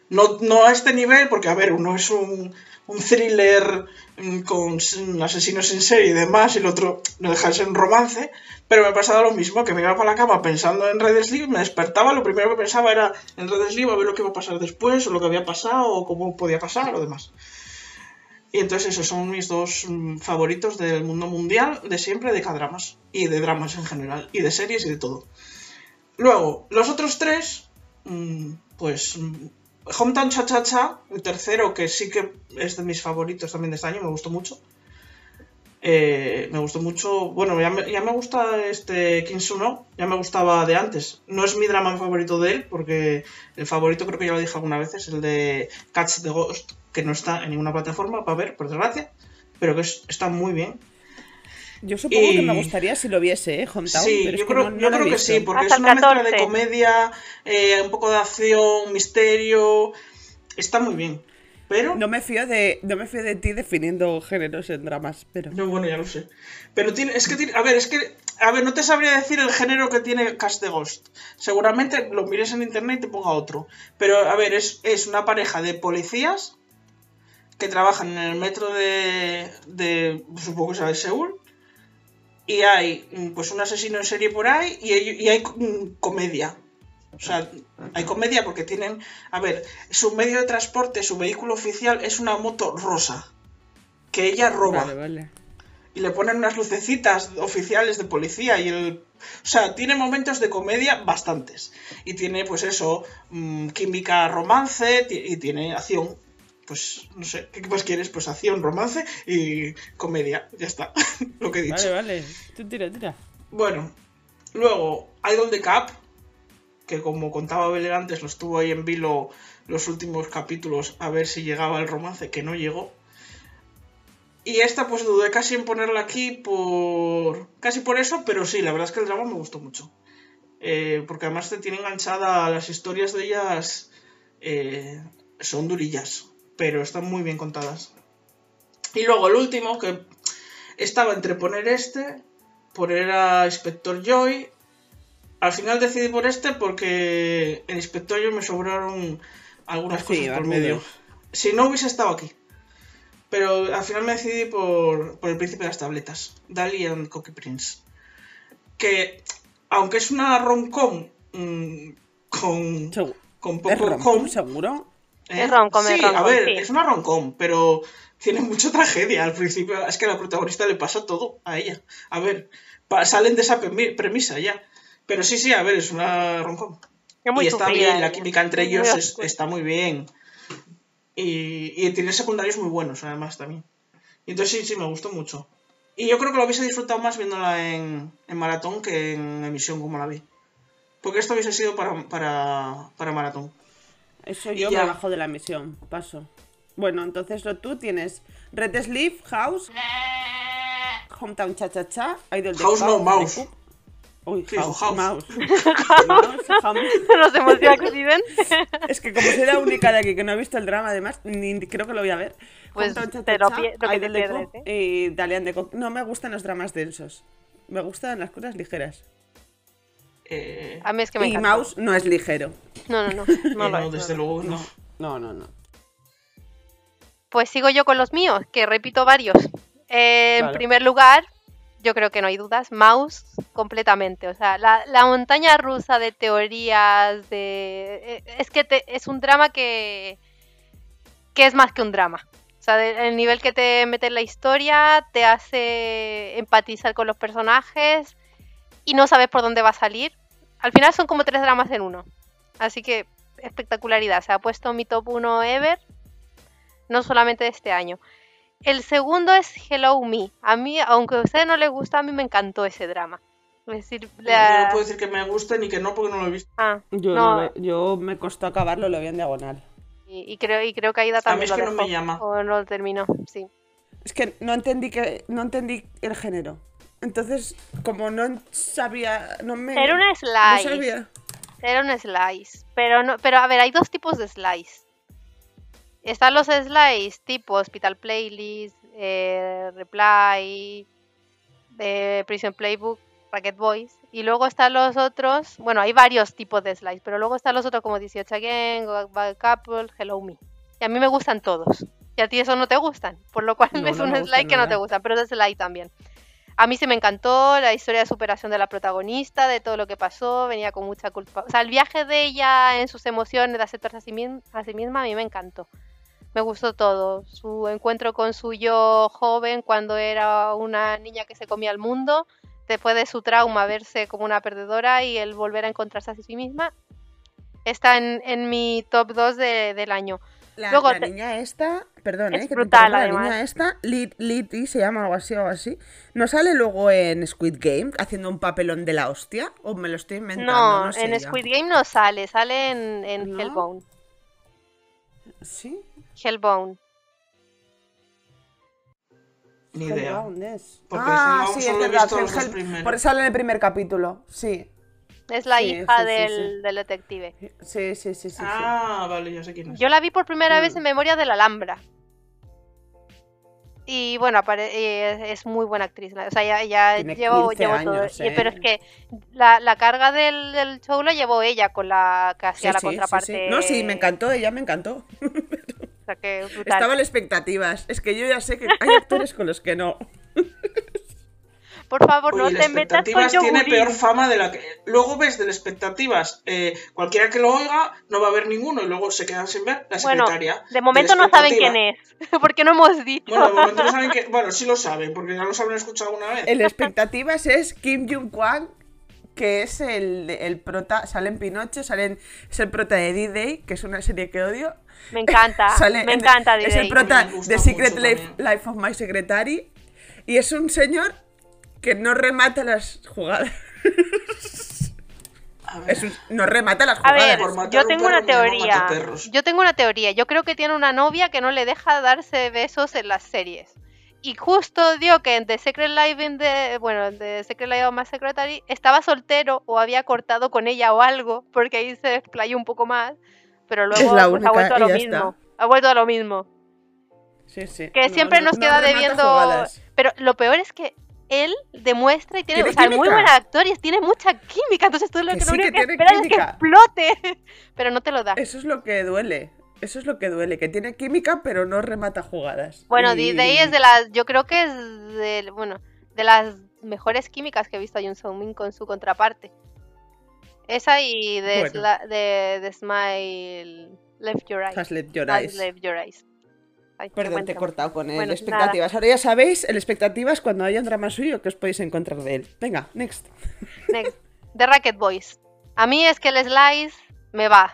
No, a este nivel, porque, a ver, uno es un, un thriller mm, con s- asesinos en serie y demás, y el otro no deja de ser un romance, pero me pasaba lo mismo, que me iba para la cama pensando en Red Sleep, me despertaba, lo primero que pensaba era en Red Sleep, a ver lo que iba a pasar después, o lo que había pasado, o cómo podía pasar, o demás. Y entonces esos son mis dos mm, favoritos del mundo mundial, de siempre, de K-dramas, y de dramas en general, y de series y de todo. Luego, los otros tres, mm, pues mm, Hometown Cha Cha Cha, el tercero, que sí que es de mis favoritos también de este año, me gustó mucho. Eh, me gustó mucho. Bueno, ya me, ya me gusta este Kinsuno, ya me gustaba de antes. No es mi drama favorito de él, porque el favorito creo que ya lo dije alguna vez, es el de Catch the Ghost, que no está en ninguna plataforma para ver, por desgracia, pero que es- está muy bien. Yo supongo que me gustaría si lo viese, ¿eh? Hometown. Sí, pero es yo que creo, no- no yo creo que sí, porque Hasta es una mezcla de 14. comedia, eh, un poco de acción, misterio. Está muy bien. Pero. No me fío de, no me fío de ti definiendo géneros en dramas, pero. No, bueno, ya lo sé. Pero tiene, es que tiene, a ver, es que, a ver, no te sabría decir el género que tiene Cast the Ghost. Seguramente lo mires en internet y te ponga otro. Pero, a ver, es, es una pareja de policías que trabajan en el metro de, de supongo que sea de Seúl. Y hay, mm, pues, un asesino en serie por ahí y hay, y hay mm, comedia. O sea, hay comedia porque tienen, a ver, su medio de transporte, su vehículo oficial es una moto rosa. Que ella roba Vale, vale. y le ponen unas lucecitas oficiales de policía y el... O sea, tiene momentos de comedia bastantes. Y tiene, pues eso, mm, química, romance y tiene acción. Pues, no sé, ¿qué más quieres? Pues acción, romance y comedia. Ya está, [LAUGHS] lo que he dicho. Vale, vale. Tú tira, tira. Bueno, luego, Idol the Cap, que como contaba Beler antes, lo estuvo ahí en vilo los últimos capítulos a ver si llegaba el romance, que no llegó. Y esta pues dudé casi en ponerla aquí por... casi por eso, pero sí, la verdad es que el drama me gustó mucho. Eh, porque además te tiene enganchada, las historias de ellas eh, son durillas, pero están muy bien contadas. Y luego el último, que estaba entre poner este, poner a Inspector Joy. Al final decidí por este porque en Inspector Joy me sobraron algunas Sí, cosas por medio. Si no hubiese estado aquí. Pero al final me decidí por, por el príncipe de las tabletas, Dali and Cookie Prince. Que, aunque es una rom-com mm, con, con ¿Es poco com, seguro? ¿Eh? Es sí, a ver, sí. es una rom-com, pero tiene mucha tragedia al principio. Es que a la protagonista le pasa todo a ella. A ver, salen de esa premi- premisa ya. Pero sí, sí, a ver, es una. Es muy Y está bien, la ella. química entre Muy ellos es- está muy bien. Y, y tiene secundarios muy buenos, además, también. Y entonces sí, sí, me gustó mucho. Y yo creo que lo hubiese disfrutado más viéndola en, en maratón que en emisión como la vi. Porque esto hubiese sido para, para, para maratón. Eso yo me bajo de la misión. Paso. Bueno, entonces lo tú tienes Red Sleeve, House, Hometown Cha Cha Cha, Idol de House no, Mouse. Uy, Sí, House, House. Mouse. [LAUGHS] [LAUGHS] Nos. Es que como soy la única de aquí que no ha visto el drama, además, ni creo que lo voy a ver. Pues Hometown Cha te Cha lo pierdes, Cup Y Dalian de. No me gustan los dramas densos. Me gustan las cosas ligeras. Eh, A mí es que me y encanta. Mouse no es ligero. No, no, no. [LAUGHS] No lo no, es. desde luego no. No, no, no. Pues sigo yo con los míos, que repito varios. Eh, En primer lugar, yo creo que no hay dudas, Mouse completamente. O sea, la, la montaña rusa de teorías, de... eh, Es que te- es un drama que, que es más que un drama. O sea, de- el nivel que te mete en la historia te hace empatizar con los personajes y no sabes por dónde va a salir. Al final son como tres dramas en uno. Así que espectacularidad. Se ha puesto mi top 1 ever, no solamente de este año. El segundo es Hello Me. A mí, aunque a usted no le gusta, a mí me encantó ese drama. Es decir, Yo no puedo decir que me guste ni que no, porque no lo he visto. Ah, Yo, no, no lo- yo me costó acabarlo, lo vi en diagonal. y, y creo, y creo que Aida A mí también es lo que no me llama. O no lo terminó, sí. Es que no entendí que no entendí el género. Entonces, como no sabía, no me Era no slice. sabía. Era un slice. Pero no, pero a ver, hay dos tipos de slice. Están los slice tipo Hospital Playlist, eh, Reply, eh, Prison Playbook, Racket Boys. Y luego están los otros, bueno, hay varios tipos de slice, pero luego están los otros como 18 Again, Go Back Couple, Hello Me. Y a mí me gustan todos. Y a ti eso no te gustan, por lo cual No, es no un slice que no te gustan, pero es slice también. A mí sí me encantó la historia de superación de la protagonista, de todo lo que pasó, venía con mucha culpa. O sea, el viaje de ella en sus emociones, de aceptarse a sí, a sí misma, a mí me encantó. Me gustó todo. Su encuentro con su yo joven cuando era una niña que se comía el mundo, después de su trauma, verse como una perdedora y el volver a encontrarse a sí misma, está en, mi top 2 de- del año. La, Luego la te- niña esta, perdón, Es eh, que te brutal, además. La niña esta, Lit, Litty, se llama algo así o algo así. ¿No sale luego en Squid Game haciendo un papelón de la hostia? ¿O me lo estoy inventando? No, No, sé en ya. Squid Game no sale, sale en, en ¿No? Hellbound. ¿Sí? Hellbound. Ni idea. Hellbound es. Porque ah, sí, es verdad. Hell-. Porque sale en el primer capítulo. Sí. Es la Sí, hija sí, del, sí. del detective. Sí, sí, sí, sí. sí. Ah, vale, ya sé quién es. Yo la vi por primera vez Mm. en Memoria de la Alhambra. Y bueno, eh, es muy buena actriz. O sea, ya, ya llevo, 15 llevo todo. Pero es ¿eh? que la, la carga del, del show la llevó ella con la que Sí, hacía la sí, sí, contraparte. sí. No, sí, me encantó, ella me encantó. [LAUGHS] O sea, que brutal. Estaba en expectativas. Es que yo ya sé que hay actores con los que no. [LAUGHS] Por favor, Oye, no te metas con expectativas tiene yogurín. peor fama de la que. Luego ves del expectativas, eh, cualquiera que lo oiga no va a ver ninguno y luego se quedan sin ver la Bueno, secretaria. de momento no saben quién es. [LAUGHS] Porque no hemos dicho. Bueno, de momento no saben que. Bueno, sí lo saben, porque ya los habrán escuchado alguna vez. El expectativas es Kim Jung Kwang, que es el, el prota, sale en Pinocho, sale en- es el prota de D-Day, que es una serie que odio. Me encanta. [LAUGHS] Sale me en- encanta. Es el D-Day. prota de Secret. Life of My Secretary. Y es un señor que no remata las jugadas. [LAUGHS] A ver. Es un- no remata las A jugadas. ver, Por matar yo un tengo perro una no teoría. Yo tengo una teoría. Yo creo que tiene una novia que no le deja darse besos en las series. Y justo dio que en The Secret Life in the, bueno, en The Secret Life of My Secretary estaba soltero o había cortado con ella o algo, porque ahí se explayó un poco más, pero luego Es la pues, única, ha vuelto a lo mismo. Ha vuelto a lo mismo. Sí, sí. Que No, siempre no- nos no queda debiendo. jugadas. Pero lo peor es que él demuestra y tiene, ¿Tiene o sea, muy buen actor y tiene mucha química. Entonces tú lo Que que, lo sí, que que, esperas es que explote. [LAUGHS] Pero no te lo da. Eso es lo que duele. Eso es lo que duele, que tiene química pero no remata jugadas. Bueno, Y- D-Day es de las, yo creo que es de, bueno, de las mejores químicas que he visto a Jun Sung Min con su contraparte. Esa y de, Bueno. Sla- de, de Smile Left Your Eyes. Has let your Has eyes. Left Your Eyes. Ay, Perdón, te he cortado con el Bueno, expectativas. Ahora ya sabéis, el expectativas cuando haya un drama suyo que os podéis encontrar de él. Venga, next. [LAUGHS] Next. The Racket Boys. A mí es que el Slice me va.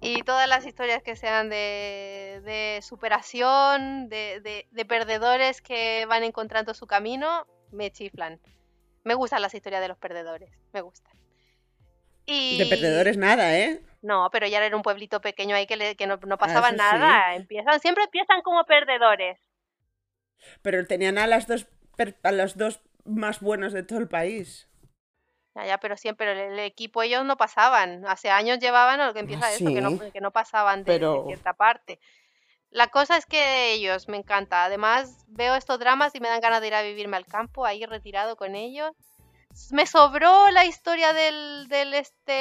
Y todas las historias que sean de, de superación, de, de- de perdedores que van encontrando su camino, me chiflan. Me gustan las historias de los perdedores, me gustan. Y... De perdedores nada, ¿eh? No, pero ya era un pueblito pequeño ahí que, le- que no, no pasaba Ah, eso nada. Empiezan, siempre empiezan como perdedores. Pero tenían a las dos a los dos más buenos de todo el país. Ya, ya, pero siempre el, el equipo ellos no pasaban. Hace años llevaban a lo que empieza Ah, eso, que, no, que no pasaban de, de Pero- cierta parte. La cosa es que ellos, me encanta. Además, veo estos dramas y me dan ganas de ir a vivirme al campo, ahí retirado con ellos. Me sobró la historia del, del este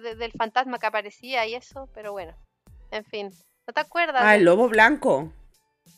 de- del fantasma que aparecía y eso, pero bueno. En fin. ¿No te acuerdas? Ah, el lobo blanco.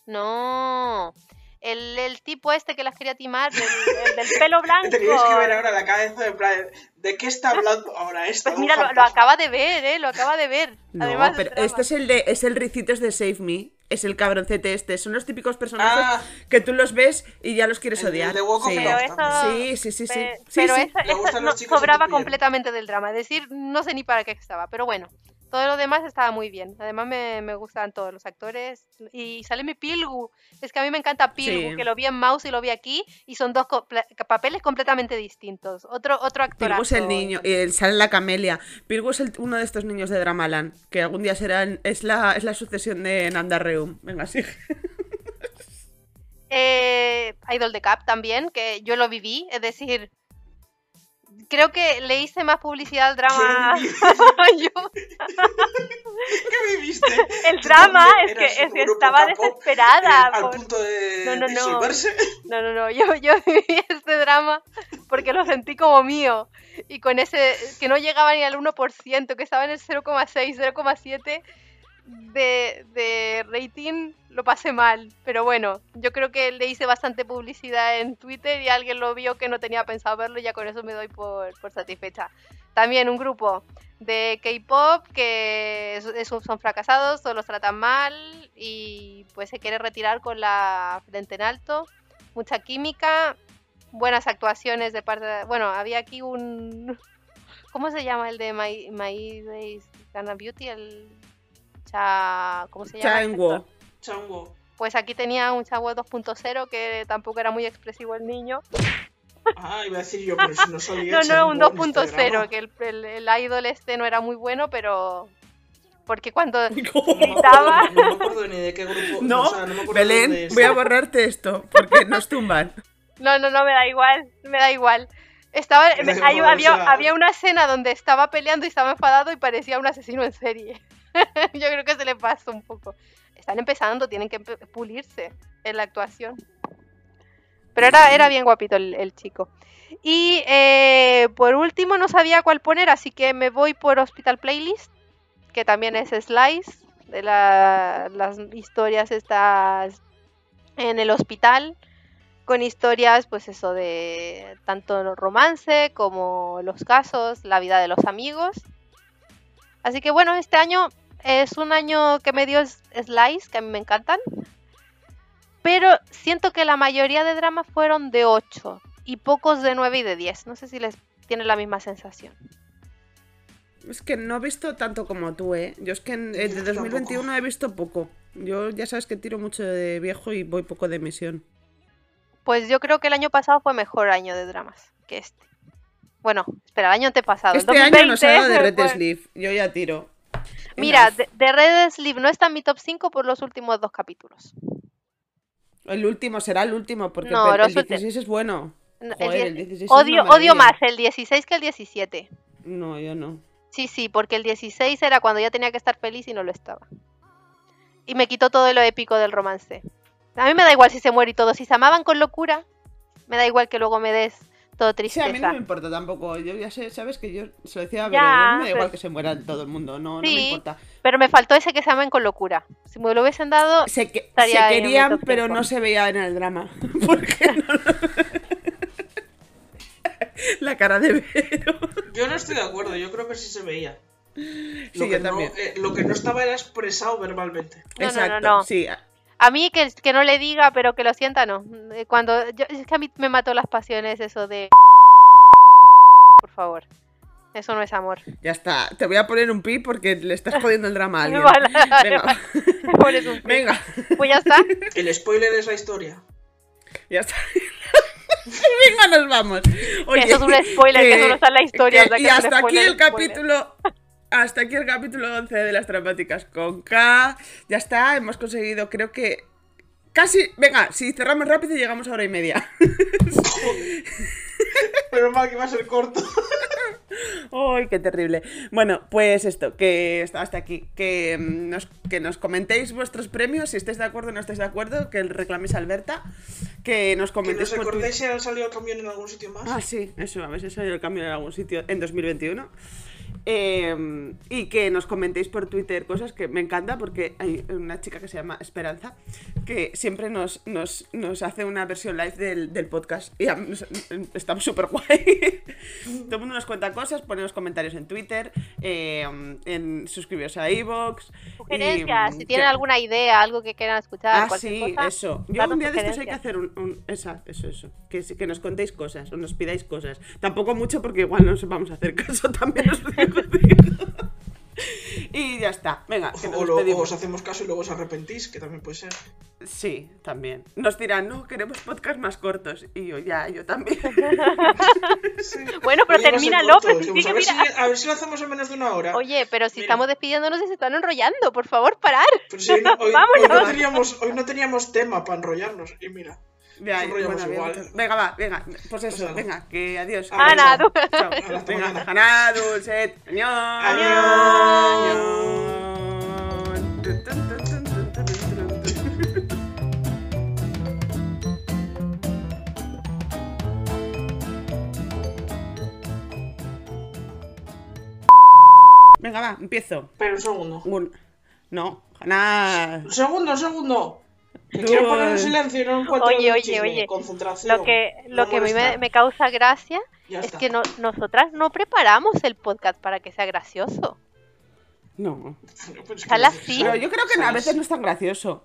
No. el, el tipo este que las quería timar, el, el [LAUGHS] del pelo blanco. Teníais que ver ahora la cabeza de plan, ¿de qué está hablando ahora [LAUGHS] esto? Pues mira, lo, lo acaba de ver, ¿eh? Lo acaba de ver. No, Además, pero este es el de es el Ricitos de Save Me. Es el cabroncete este. Son los típicos personajes Ah. que tú los ves y ya los quieres El- el odiar. de sí. Pero eso, Sí, sí, sí, sí. pe- Sí, pero sí. eso, eso no- sobraba completamente del drama. Es decir, no sé ni para qué estaba, pero bueno. Todo lo demás estaba muy bien. Además me, me gustan todos los actores. Y sale mi Pilgu. Es que a mí me encanta Pilgu, Sí. que lo vi en Mouse y lo vi aquí. Y son dos papeles completamente distintos. Otro, otro actor. Pirgu es el niño, y el- sale la camelia. Pirgu es el- uno de estos niños de Dramaland, que algún día serán, es la, es la sucesión de Nandarreum. Venga, sigue. Eh, Idol de Cap también, que yo lo viví. Es decir, creo que le hice más publicidad al drama. [LAUGHS] yo. [LAUGHS] ¿Qué viviste? El drama es que, es que estaba desesperada. eh, al por- punto de No, no, no. disolverse. [LAUGHS] No, no, no, yo, yo viví este drama porque lo sentí como mío. Y con ese, que no llegaba ni al 1%, que estaba en el 0,6, 0,7 de, rating, lo pasé mal. Pero bueno, yo creo que le hice bastante publicidad en Twitter y alguien lo vio que no tenía pensado verlo y ya con eso me doy por, por satisfecha. También un grupo de K-pop que es- son fracasados, todos los tratan mal y pues se quiere retirar con la frente en alto mucha química, buenas actuaciones de parte de... Bueno, había aquí un... ¿Cómo se llama el de My, My Days Beauty? El... Cha... ¿Cómo se llama? Chango. Pues aquí tenía un Changwo 2.0 que tampoco era muy expresivo el niño. Ah, iba a decir yo, pero si no [LAUGHS] salía No, no, un Chango en este 2.0, drama. que el, el, el idol este no era muy bueno, pero... Porque cuando... [LAUGHS] Gritaba. No me acuerdo ni de qué grupo. No, o sea, no me Belén, de voy a borrarte esto, porque nos tumban. [LAUGHS] No, no, no, me da igual, me da igual. Estaba, Me hay- había, había una escena donde estaba peleando y estaba enfadado y parecía un asesino en serie. [LAUGHS] Yo creo que se le pasó un poco. Están empezando, tienen que pulirse en la actuación. Pero era, era bien guapito el, el chico. Y eh, por último no sabía cuál poner, así que me voy por Hospital Playlist, que también es Slice, de la- las historias estas en el hospital con historias, pues eso, de tanto romance como los casos, la vida de los amigos. Así que bueno, este año es un año que me dio Slice, que a mí me encantan. Pero siento que la mayoría de dramas fueron de 8 y pocos de 9 y de 10. No sé si les tiene la misma sensación. Es que no he visto tanto como tú, ¿eh? Yo es que en, eh, de Yo 2021 he visto poco. Yo ya sabes que tiro mucho de viejo y voy poco de emisión. Pues yo creo que el año pasado fue mejor año de dramas que este. Bueno, espera, el año antepasado. el Este año nos ha dado de 2020 Red Sleeve. Yo ya tiro. Mira, de, de Red Sleeve no está en mi top 5 por los últimos dos capítulos. El último será el último, porque No, el, el ulti- 16 es bueno. No, Joder, el el 10 16 es odio, odio más el 16 que el 17. No, yo no. Sí, sí, porque el 16 era cuando ya tenía que estar feliz y no lo estaba. Y me quitó todo lo épico del romance. A mí me da igual si se muere y todo. Si se amaban con locura, me da igual que luego me des todo Sí, tristeza. a mí no me importa tampoco. Yo ya sé, sabes que yo se lo decía a Ya, Belén, a mí me da igual que se muera todo el mundo, no, no me Sí. importa. Pero me faltó ese que se amen con locura. Si me lo hubiesen dado, Se, que- Estaría se querían, pero no se veía en el drama. [LAUGHS] Porque no, [LAUGHS] La cara de Vero. Yo no estoy de acuerdo, yo creo que sí se veía. Lo, Sí, que, yo no, también. eh, lo que no estaba era expresado verbalmente. No, no, no, Exacto, no. sí. A mí que, que no le diga, pero que lo sienta, no. Eh, Cuando yo, es que a mí me mató las pasiones eso de... Por favor. Eso no es amor. Ya está. Te voy a poner un pi porque le estás jodiendo el drama a alguien. Vale, [LAUGHS] vale, Venga. vale. Me [LAUGHS] pones un pi. Venga. Pues ya está. [LAUGHS] El spoiler es la historia. Ya está. Venga, nos vamos. Oye, eso es un spoiler, que eso no está en la historia, que- o sea, que y hasta aquí el spoiler. capítulo. Hasta aquí el capítulo 11 de las dramáticas con K. Ya está, hemos conseguido, creo que. Casi. Venga, si cerramos rápido llegamos a hora y media. [LAUGHS] Pero mal que va a ser corto. ¡Ay, qué terrible! Bueno, pues esto, que hasta aquí. Que mm, nos, que nos comentéis vuestros premios, si estáis de acuerdo o no estáis de acuerdo, que reclaméis a Alberta. Que nos Que comentéis nos por acordéis Twitter. si ha salido cambio en algún sitio más. Ah, sí, eso, a ver si sale el cambio en algún sitio en 2021. Eh, y que nos comentéis por Twitter cosas que me encanta porque hay una chica que se llama Esperanza que siempre nos, nos, nos hace una versión live del, del podcast y nos- estamos súper guay. [LAUGHS] Todo el mundo nos cuenta cosas, ponemos comentarios en Twitter, eh, en suscribiros a iVoox. Sugerencias, y, si tienen que- alguna idea, algo que quieran escuchar, Ah, sí, cosa. eso. Yo un día de estos hay que hacer un, un- esa, eso, eso. Que, que nos contéis cosas o nos pidáis cosas. Tampoco mucho porque igual no os vamos a hacer caso [LAUGHS] también. os. [LAUGHS] [LAUGHS] y ya está. Venga, que nos O, lo- o despedimos. os hacemos caso y luego os arrepentís, que también puede ser. Sí, también. Nos dirán, no, queremos podcast más cortos. Y yo, ya, yo también. [LAUGHS] Bueno, pero Oye, va a ser termínalo, corto, pero dijimos, sí a, que ver si, mira- a ver si lo hacemos en menos de una hora. Oye, pero si Mira. estamos despidiéndonos y se están enrollando, por favor, parar. Pero si hoy, no, hoy- hoy [LAUGHS] Vámonos. no teníamos, hoy no teníamos tema para enrollarnos. Y mira, Ya, nos enrollamos bueno, igual. bien, venga, va, venga. Pues eso, nada. venga, que adiós. Ana, eso. tú. Venga. Haná, Dulcet. Añón. Añón. Venga, va, empiezo. Pero un segundo. Un... No. Un segundo, un segundo. Que quiero poner en silencio no encuentro Oye, oye, chisme. oye. Concentración. Lo que, no lo que a mí me, me causa gracia Ya es está. que no- nosotras no preparamos el podcast para que sea gracioso. No. Pero es que Sale no- así. Pero yo creo que a veces no es tan gracioso.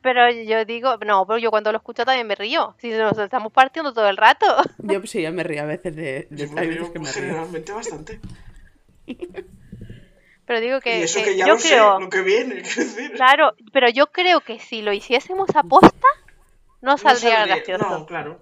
Pero yo digo, no, pero yo cuando lo escucho también me río. Si nos estamos partiendo todo el rato. Yo sí, yo me río a veces de, de Yo me hay río veces que me río. generalmente bastante. [LAUGHS] Pero digo que, y eso que que ya yo lo creo, sé, lo que viene, [LAUGHS] decir. claro, pero yo creo que si lo hiciésemos a posta, no No saldría saldría- gracioso. No, claro.